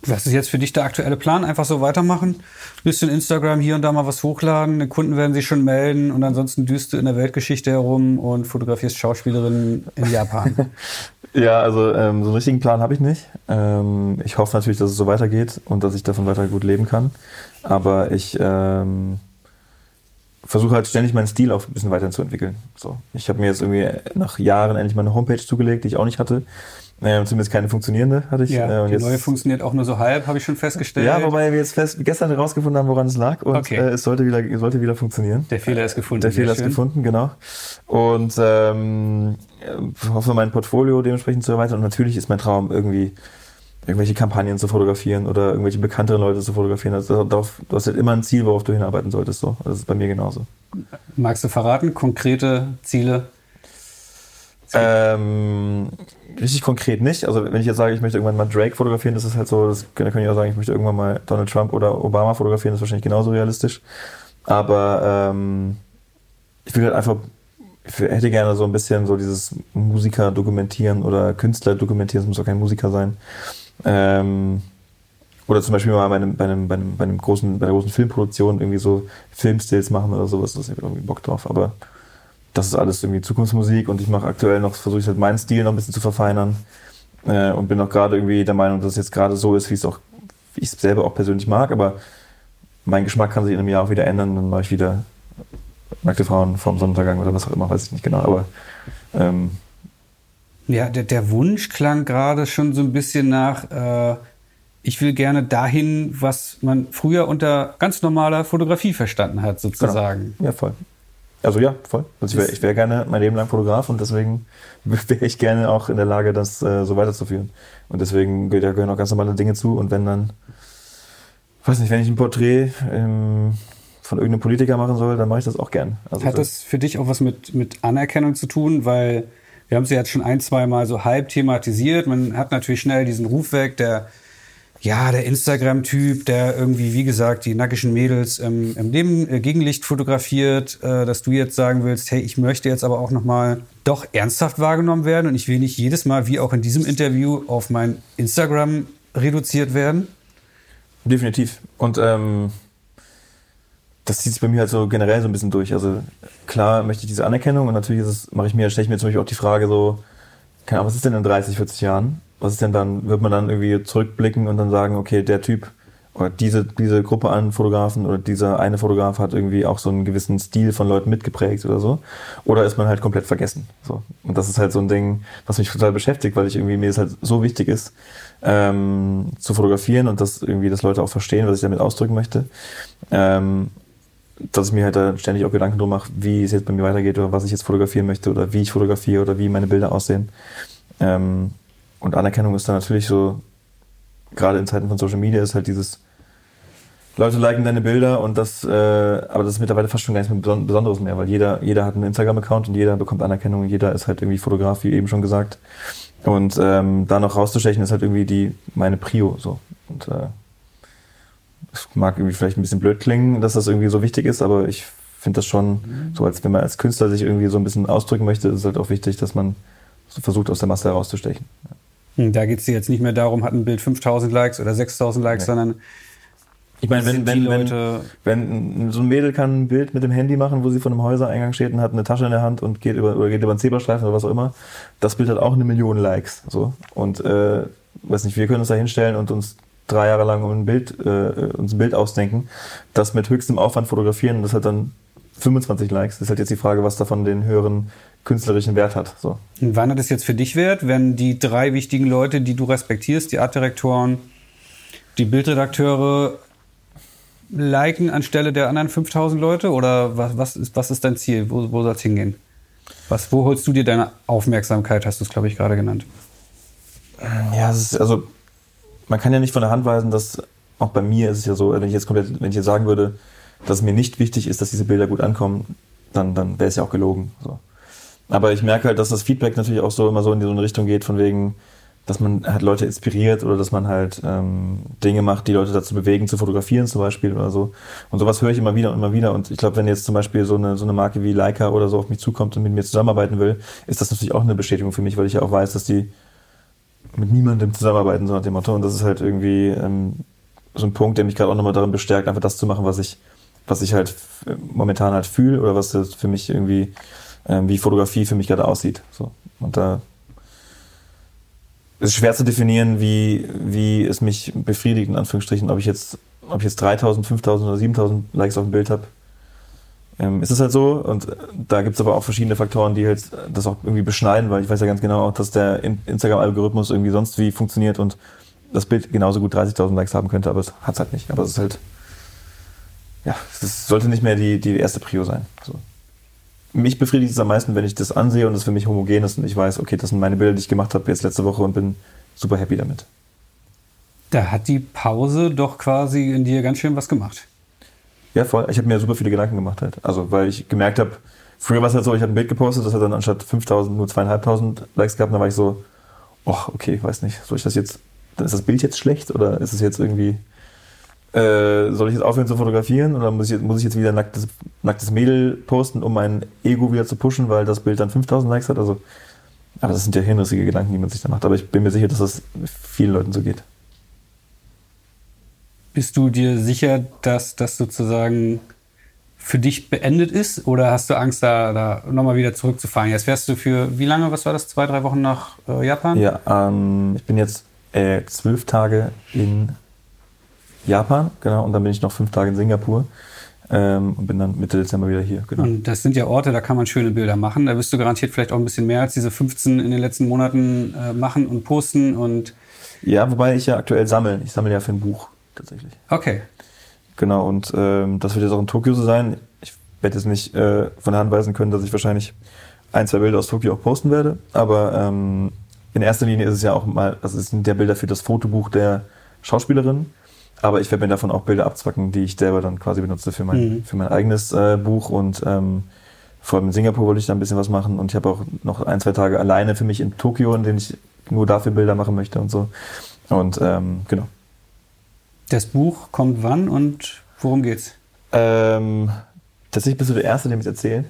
Speaker 1: Was ist jetzt für dich der aktuelle Plan? Einfach so weitermachen? Bisschen Instagram hier und da mal was hochladen, die Kunden werden sich schon melden und ansonsten düst du in der Weltgeschichte herum und fotografierst Schauspielerinnen in Japan.
Speaker 2: ja, also ähm, so einen richtigen Plan habe ich nicht. Ähm, ich hoffe natürlich, dass es so weitergeht und dass ich davon weiter gut leben kann. Aber ich ähm, versuche halt ständig meinen Stil auch ein bisschen weiterzuentwickeln. So, ich habe mir jetzt irgendwie nach Jahren endlich mal eine Homepage zugelegt, die ich auch nicht hatte. Naja, zumindest keine funktionierende hatte ich.
Speaker 1: Ja, äh, die jetzt, neue funktioniert auch nur so halb, habe ich schon festgestellt.
Speaker 2: Ja, wobei wir jetzt fest, gestern herausgefunden haben, woran es lag und okay. äh, es sollte wieder, sollte wieder funktionieren.
Speaker 1: Der Fehler ist gefunden.
Speaker 2: Der Fehler ist gefunden, genau. Und ähm, hoffe, mein Portfolio dementsprechend zu erweitern. Und natürlich ist mein Traum irgendwie irgendwelche Kampagnen zu fotografieren oder irgendwelche bekannteren Leute zu fotografieren. Also darauf, du hast halt immer ein Ziel, worauf du hinarbeiten solltest. So. Das ist bei mir genauso.
Speaker 1: Magst du verraten, konkrete Ziele?
Speaker 2: Ähm, richtig konkret nicht. Also wenn ich jetzt sage, ich möchte irgendwann mal Drake fotografieren, das ist halt so, das kann, kann ich auch sagen, ich möchte irgendwann mal Donald Trump oder Obama fotografieren, das ist wahrscheinlich genauso realistisch. Aber ähm, ich will halt einfach, ich hätte gerne so ein bisschen so dieses Musiker dokumentieren oder Künstler dokumentieren, es muss auch kein Musiker sein. Ähm, oder zum Beispiel mal bei einem, bei einem, bei einem, bei einem großen, bei einer großen Filmproduktion irgendwie so Filmstills machen oder sowas, das ist irgendwie Bock drauf. Aber das ist alles irgendwie Zukunftsmusik und ich mache aktuell noch, versuche ich halt meinen Stil noch ein bisschen zu verfeinern äh, und bin auch gerade irgendwie der Meinung, dass es jetzt gerade so ist, wie es auch, wie ich es selber auch persönlich mag, aber mein Geschmack kann sich in einem Jahr auch wieder ändern, dann mache ich wieder nackte Frauen vorm Sonnenuntergang oder was auch immer, weiß ich nicht genau, aber ähm,
Speaker 1: ja, der, der Wunsch klang gerade schon so ein bisschen nach, äh, ich will gerne dahin, was man früher unter ganz normaler Fotografie verstanden hat, sozusagen.
Speaker 2: Genau. Ja, voll. Also ja, voll. Also ich wäre wär gerne mein Leben lang Fotograf und deswegen wäre ich gerne auch in der Lage, das äh, so weiterzuführen. Und deswegen da gehören auch ganz normale Dinge zu. Und wenn dann, weiß nicht, wenn ich ein Porträt ähm, von irgendeinem Politiker machen soll, dann mache ich das auch gern.
Speaker 1: Also Hat das für dich auch was mit, mit Anerkennung zu tun? Weil wir haben es jetzt schon ein, zwei Mal so halb thematisiert. Man hat natürlich schnell diesen Ruf weg, der ja, der Instagram-Typ, der irgendwie, wie gesagt, die nackischen Mädels ähm, im Leben, äh, Gegenlicht fotografiert, äh, dass du jetzt sagen willst, hey, ich möchte jetzt aber auch nochmal doch ernsthaft wahrgenommen werden und ich will nicht jedes Mal, wie auch in diesem Interview, auf mein Instagram reduziert werden?
Speaker 2: Definitiv. Und ähm, das zieht sich bei mir halt so generell so ein bisschen durch. Also klar möchte ich diese Anerkennung und natürlich es, mache ich mir, stelle ich mir zum Beispiel auch die Frage so, keine Ahnung, was ist denn in 30, 40 Jahren? was ist denn dann, wird man dann irgendwie zurückblicken und dann sagen, okay, der Typ oder diese, diese Gruppe an Fotografen oder dieser eine Fotograf hat irgendwie auch so einen gewissen Stil von Leuten mitgeprägt oder so. Oder ist man halt komplett vergessen. So. Und das ist halt so ein Ding, was mich total beschäftigt, weil ich irgendwie mir es halt so wichtig ist, ähm, zu fotografieren und dass irgendwie das Leute auch verstehen, was ich damit ausdrücken möchte. Ähm, dass ich mir halt da ständig auch Gedanken drum mache, wie es jetzt bei mir weitergeht oder was ich jetzt fotografieren möchte oder wie ich fotografiere oder wie meine Bilder aussehen. Ähm, und Anerkennung ist dann natürlich so, gerade in Zeiten von Social Media ist halt dieses, Leute liken deine Bilder und das, äh, aber das ist mittlerweile fast schon gar nichts Besonderes mehr, weil jeder, jeder hat einen Instagram-Account und jeder bekommt Anerkennung jeder ist halt irgendwie Fotograf, wie eben schon gesagt. Und ähm, da noch rauszustechen, ist halt irgendwie die meine Prio so. Und äh, es mag irgendwie vielleicht ein bisschen blöd klingen, dass das irgendwie so wichtig ist, aber ich finde das schon mhm. so, als wenn man als Künstler sich irgendwie so ein bisschen ausdrücken möchte, ist es halt auch wichtig, dass man so versucht, aus der Masse herauszustechen.
Speaker 1: Hm, da geht es jetzt nicht mehr darum, hat ein Bild 5000 Likes oder 6000 Likes, nee. sondern
Speaker 2: ich meine, wenn, wenn, wenn, wenn so ein Mädel kann ein Bild mit dem Handy machen, wo sie vor einem Häusereingang steht und hat eine Tasche in der Hand und geht über, oder geht über einen Zebrastreifen oder was auch immer, das Bild hat auch eine Million Likes. So. Und äh, weiß nicht, wir können uns da hinstellen und uns drei Jahre lang ein Bild, äh, uns ein Bild ausdenken, das mit höchstem Aufwand fotografieren und das hat dann 25 Likes. Das ist halt jetzt die Frage, was davon den höheren künstlerischen Wert hat. So.
Speaker 1: Und wann hat es jetzt für dich Wert, wenn die drei wichtigen Leute, die du respektierst, die Artdirektoren, die Bildredakteure, liken anstelle der anderen 5000 Leute? Oder was, was, ist, was ist dein Ziel? Wo, wo soll es hingehen? Was, wo holst du dir deine Aufmerksamkeit, hast du es, glaube ich, gerade genannt?
Speaker 2: Ja, ist, also man kann ja nicht von der Hand weisen, dass auch bei mir ist es ja so, wenn ich jetzt komplett, wenn ich jetzt sagen würde, dass es mir nicht wichtig ist, dass diese Bilder gut ankommen, dann, dann wäre es ja auch gelogen. So. Aber ich merke halt, dass das Feedback natürlich auch so immer so in so eine Richtung geht, von wegen, dass man halt Leute inspiriert oder dass man halt ähm, Dinge macht, die Leute dazu bewegen, zu fotografieren zum Beispiel oder so. Und sowas höre ich immer wieder und immer wieder. Und ich glaube, wenn jetzt zum Beispiel so eine, so eine Marke wie Leica oder so auf mich zukommt und mit mir zusammenarbeiten will, ist das natürlich auch eine Bestätigung für mich, weil ich ja auch weiß, dass die mit niemandem zusammenarbeiten, so nach dem Motto. Und das ist halt irgendwie ähm, so ein Punkt, der mich gerade auch nochmal darin bestärkt, einfach das zu machen, was ich, was ich halt momentan halt fühle oder was für mich irgendwie ähm, wie Fotografie für mich gerade aussieht. So. Und da ist schwer zu definieren, wie, wie es mich befriedigt, in Anführungsstrichen, ob ich jetzt, ob ich jetzt 3000, 5000 oder 7000 Likes auf dem Bild habe. Ähm, ist es halt so und da gibt es aber auch verschiedene Faktoren, die halt das auch irgendwie beschneiden, weil ich weiß ja ganz genau dass der Instagram-Algorithmus irgendwie sonst wie funktioniert und das Bild genauso gut 30.000 Likes haben könnte, aber es hat es halt nicht. Aber es ist halt, ja, es sollte nicht mehr die, die erste Prio sein. So mich befriedigt es am meisten, wenn ich das ansehe und es für mich homogen ist und ich weiß, okay, das sind meine Bilder, die ich gemacht habe jetzt letzte Woche und bin super happy damit.
Speaker 1: Da hat die Pause doch quasi in dir ganz schön was gemacht.
Speaker 2: Ja, voll. Ich habe mir super viele Gedanken gemacht halt. Also, weil ich gemerkt habe, früher war es halt so, ich habe ein Bild gepostet, das hat dann anstatt 5000 nur zweieinhalbtausend Likes gehabt. Und dann war ich so, ach, okay, weiß nicht, soll ich das jetzt, ist das Bild jetzt schlecht oder ist es jetzt irgendwie äh, soll ich jetzt aufhören zu fotografieren oder muss ich, muss ich jetzt wieder nacktes, nacktes Mädel posten, um mein Ego wieder zu pushen, weil das Bild dann 5000 Likes hat? Also, aber das sind ja hirnrissige Gedanken, die man sich da macht. Aber ich bin mir sicher, dass das vielen Leuten so geht.
Speaker 1: Bist du dir sicher, dass das sozusagen für dich beendet ist oder hast du Angst, da, da nochmal wieder zurückzufahren? Jetzt fährst du für wie lange, was war das, zwei, drei Wochen nach äh, Japan?
Speaker 2: Ja, ähm, ich bin jetzt äh, zwölf Tage in Japan, genau, und dann bin ich noch fünf Tage in Singapur. ähm, und bin dann Mitte Dezember wieder hier.
Speaker 1: Genau. Und das sind ja Orte, da kann man schöne Bilder machen. Da wirst du garantiert vielleicht auch ein bisschen mehr als diese 15 in den letzten Monaten äh, machen und posten und
Speaker 2: ja, wobei ich ja aktuell sammle. Ich sammle ja für ein Buch tatsächlich.
Speaker 1: Okay.
Speaker 2: Genau, und ähm, das wird jetzt auch in Tokio so sein. Ich werde jetzt nicht äh, von der Hand weisen können, dass ich wahrscheinlich ein, zwei Bilder aus Tokio auch posten werde. Aber ähm, in erster Linie ist es ja auch mal, also es sind ja Bilder für das Fotobuch der Schauspielerin. Aber ich werde mir davon auch Bilder abzwacken, die ich selber dann quasi benutze für mein, mhm. für mein eigenes äh, Buch. Und ähm, vor allem in Singapur wollte ich da ein bisschen was machen. Und ich habe auch noch ein, zwei Tage alleine für mich in Tokio, in denen ich nur dafür Bilder machen möchte und so. Und ähm, genau.
Speaker 1: Das Buch kommt wann und worum geht's?
Speaker 2: Ähm, tatsächlich bist du der Erste, dem ich erzähle.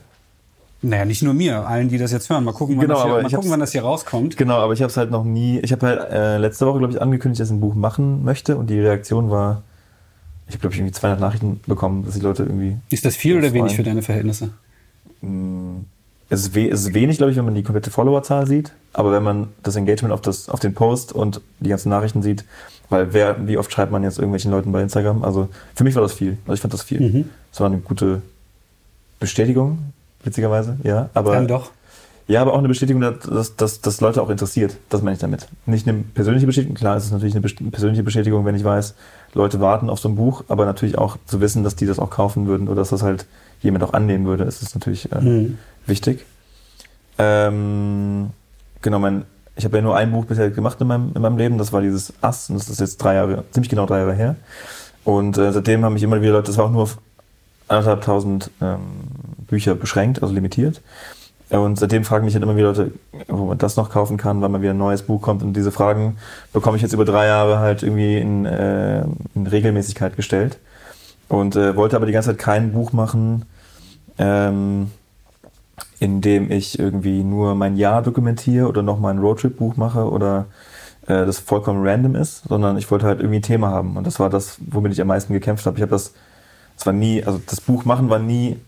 Speaker 1: Naja, nicht nur mir, allen, die das jetzt hören. Mal gucken, wann, genau, das, hier, mal gucken, wann das hier rauskommt.
Speaker 2: Genau, aber ich habe es halt noch nie. Ich habe halt äh, letzte Woche, glaube ich, angekündigt, dass ich ein Buch machen möchte und die Reaktion war, ich habe, glaube ich, irgendwie 200 Nachrichten bekommen, dass die Leute irgendwie.
Speaker 1: Ist das viel oder freuen. wenig für deine Verhältnisse?
Speaker 2: Mm, es ist, we es ist wenig, glaube ich, wenn man die komplette Followerzahl sieht. Aber wenn man das Engagement auf, das, auf den Post und die ganzen Nachrichten sieht, weil wer, wie oft schreibt man jetzt irgendwelchen Leuten bei Instagram? Also für mich war das viel. Also ich fand das viel. Mhm. Es war eine gute Bestätigung witzigerweise, ja. Aber,
Speaker 1: Dann doch.
Speaker 2: Ja, aber auch eine Bestätigung, dass, dass, dass Leute auch interessiert. Das meine ich damit. Nicht eine persönliche Bestätigung, klar, es ist natürlich eine persönliche Bestätigung, wenn ich weiß, Leute warten auf so ein Buch, aber natürlich auch zu wissen, dass die das auch kaufen würden oder dass das halt jemand auch annehmen würde, ist das natürlich äh, mhm. Wichtig. Ähm, genau, mein, ich habe ja nur ein Buch bisher gemacht in meinem, in meinem Leben, das war dieses Ass, und das ist jetzt drei Jahre, ziemlich genau drei Jahre her. Und äh, seitdem haben mich immer wieder Leute, das war auch nur auf anderthalbtausend ähm, Bücher beschränkt, also limitiert. Und seitdem fragen mich halt immer wieder Leute, wo man das noch kaufen kann, weil mal wieder ein neues Buch kommt. Und diese Fragen bekomme ich jetzt über drei Jahre halt irgendwie in, äh, in Regelmäßigkeit gestellt. Und äh, wollte aber die ganze Zeit kein Buch machen, ähm, in dem ich irgendwie nur mein Jahr dokumentiere oder noch mal ein Roadtrip-Buch mache oder äh, das vollkommen random ist, sondern ich wollte halt irgendwie ein Thema haben. Und das war das, womit ich am meisten gekämpft habe. Ich habe das, es war nie, also das Buch machen war nie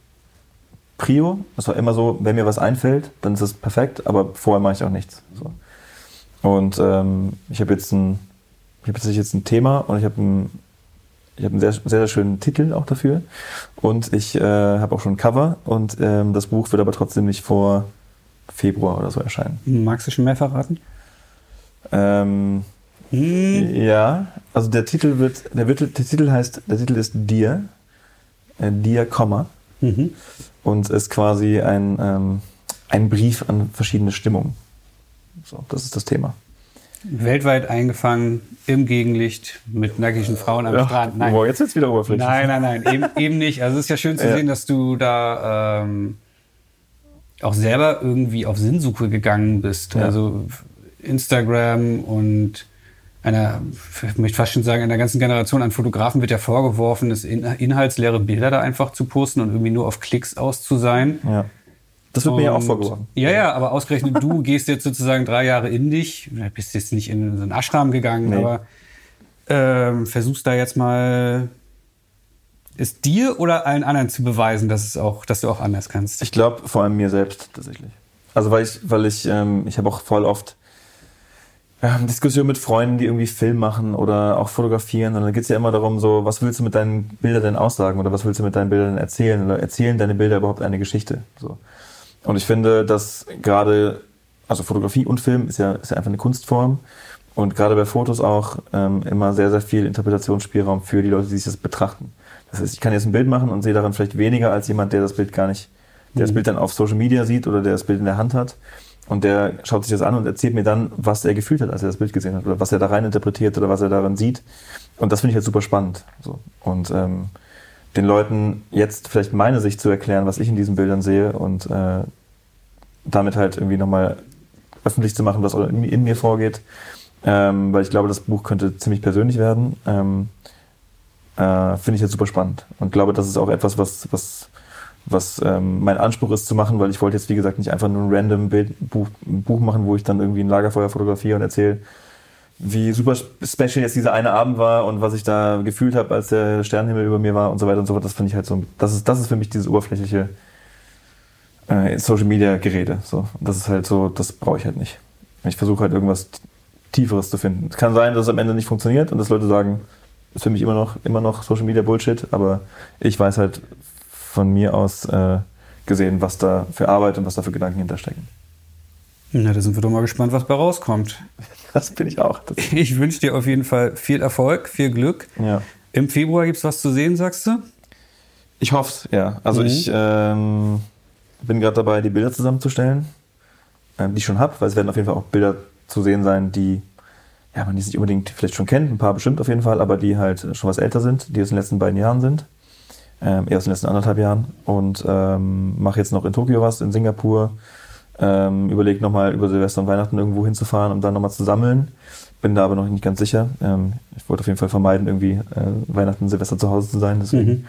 Speaker 2: Prio. Es war immer so, wenn mir was einfällt, dann ist es perfekt, aber vorher mache ich auch nichts. So. Und ähm, ich habe jetzt ein, ich habe jetzt ein Thema und ich habe ein, ich habe einen sehr, sehr, sehr schönen Titel auch dafür und ich äh, habe auch schon ein Cover und ähm, das Buch wird aber trotzdem nicht vor Februar oder so erscheinen.
Speaker 1: Magst du schon mehr verraten?
Speaker 2: Ähm, hm. Ja, also der Titel wird, der, wird, der Titel heißt, der Titel ist Dir, äh, Dir, Komma. Mhm und ist quasi ein, ähm, ein Brief an verschiedene Stimmungen. So, das ist das Thema.
Speaker 1: Weltweit eingefangen, im Gegenlicht, mit nackigen Frauen am ja, Strand.
Speaker 2: Nein. Boah, jetzt jetzt wieder oberflächlich.
Speaker 1: Nein, nein, nein, eben, eben nicht. Also es ist ja schön zu ja. sehen, dass du da ähm, auch selber irgendwie auf Sinnsuche gegangen bist. Ja. Also Instagram und einer, ich möchte fast schon sagen, einer ganzen Generation an Fotografen wird ja vorgeworfen, es inhaltsleere Bilder da einfach zu posten und irgendwie nur auf Klicks aus zu sein.
Speaker 2: Ja. Das wird und, mir ja auch vorgeworfen.
Speaker 1: Ja, ja, aber ausgerechnet du gehst jetzt sozusagen drei Jahre in dich, bist jetzt nicht in so einen Ashram gegangen, nee. aber ähm, versuchst da jetzt mal es dir oder allen anderen zu beweisen, dass es auch, dass du auch anders kannst.
Speaker 2: Ich glaube vor allem mir selbst tatsächlich. Also weil ich, weil ich, ähm, ich habe auch voll oft ja, Diskussion mit Freunden, die irgendwie Film machen oder auch fotografieren. Und dann geht es ja immer darum, so, was willst du mit deinen Bildern denn aussagen oder was willst du mit deinen Bildern erzählen? Oder erzählen deine Bilder überhaupt eine Geschichte? So. Und ich finde, dass gerade, also Fotografie und Film ist ja, ist ja einfach eine Kunstform. Und gerade bei Fotos auch ähm, immer sehr, sehr viel Interpretationsspielraum für die Leute, die sich das betrachten. Das heißt, ich kann jetzt ein Bild machen und sehe daran vielleicht weniger als jemand, der das Bild gar nicht, der mhm. das Bild dann auf Social Media sieht oder der das Bild in der Hand hat. Und der schaut sich das an und erzählt mir dann, was er gefühlt hat, als er das Bild gesehen hat, oder was er da rein interpretiert oder was er darin sieht. Und das finde ich halt super spannend. So. Und ähm, den Leuten jetzt vielleicht meine Sicht zu erklären, was ich in diesen Bildern sehe und äh, damit halt irgendwie nochmal öffentlich zu machen, was in, in mir vorgeht. Ähm, weil ich glaube, das Buch könnte ziemlich persönlich werden. Ähm, äh, finde ich jetzt super spannend. Und glaube, das ist auch etwas, was, was was ähm, mein Anspruch ist zu machen, weil ich wollte jetzt, wie gesagt, nicht einfach nur ein random Bild, Buch, Buch machen, wo ich dann irgendwie ein Lagerfeuer fotografiere und erzähle, wie super special jetzt dieser eine Abend war und was ich da gefühlt habe, als der Sternenhimmel über mir war und so weiter und so fort. Das finde ich halt so, das ist, das ist für mich dieses oberflächliche äh, Social Media Gerede. So. das ist halt so, das brauche ich halt nicht. Ich versuche halt irgendwas Tieferes zu finden. Es kann sein, dass es am Ende nicht funktioniert und dass Leute sagen, ist für mich immer noch, immer noch Social Media Bullshit, aber ich weiß halt von mir aus äh, gesehen, was da für Arbeit und was da für Gedanken hinterstecken.
Speaker 1: Na, da sind wir doch mal gespannt, was bei rauskommt.
Speaker 2: Das bin ich auch. Das
Speaker 1: ich wünsche dir auf jeden Fall viel Erfolg, viel Glück.
Speaker 2: Ja.
Speaker 1: Im Februar gibt es was zu sehen, sagst du?
Speaker 2: Ich hoffe es, ja. Also mhm. ich ähm, bin gerade dabei, die Bilder zusammenzustellen, ähm, die ich schon habe, weil es werden auf jeden Fall auch Bilder zu sehen sein, die ja, man die nicht unbedingt vielleicht schon kennt, ein paar bestimmt auf jeden Fall, aber die halt schon was älter sind, die aus den letzten beiden Jahren sind. Ähm, eher aus den letzten anderthalb Jahren. Und ähm, mache jetzt noch in Tokio was, in Singapur. Ähm, überlege nochmal über Silvester und Weihnachten irgendwo hinzufahren, um dann nochmal zu sammeln. Bin da aber noch nicht ganz sicher. Ähm, ich wollte auf jeden Fall vermeiden, irgendwie äh, Weihnachten, Silvester zu Hause zu sein. Deswegen. Mhm.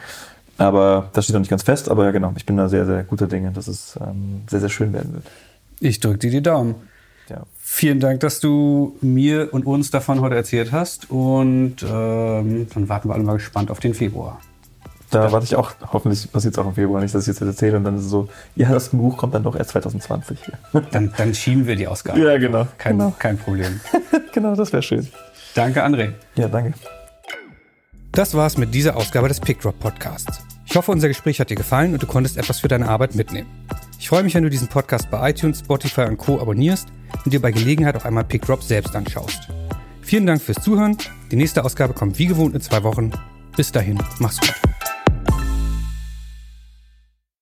Speaker 2: Aber das steht noch nicht ganz fest. Aber ja, genau, ich bin da sehr, sehr guter Dinge, dass es ähm, sehr, sehr schön werden wird.
Speaker 1: Ich drücke dir die Daumen. Ja. Vielen Dank, dass du mir und uns davon heute erzählt hast. Und ähm, dann warten wir alle mal gespannt auf den Februar.
Speaker 2: Da warte ich auch, hoffentlich passiert es auch im Februar, nicht, dass ich jetzt erzähle und dann ist es so, ja, das Buch kommt dann doch erst 2020.
Speaker 1: Dann, dann schieben wir die Ausgabe.
Speaker 2: Ja, genau.
Speaker 1: Kein,
Speaker 2: genau.
Speaker 1: kein Problem.
Speaker 2: genau, das wäre schön.
Speaker 1: Danke, André.
Speaker 2: Ja, danke.
Speaker 1: Das war's mit dieser Ausgabe des PickDrop Podcasts. Ich hoffe, unser Gespräch hat dir gefallen und du konntest etwas für deine Arbeit mitnehmen. Ich freue mich, wenn du diesen Podcast bei iTunes, Spotify und Co. abonnierst und dir bei Gelegenheit auch einmal PickDrop selbst anschaust. Vielen Dank fürs Zuhören. Die nächste Ausgabe kommt wie gewohnt in zwei Wochen. Bis dahin, mach's gut.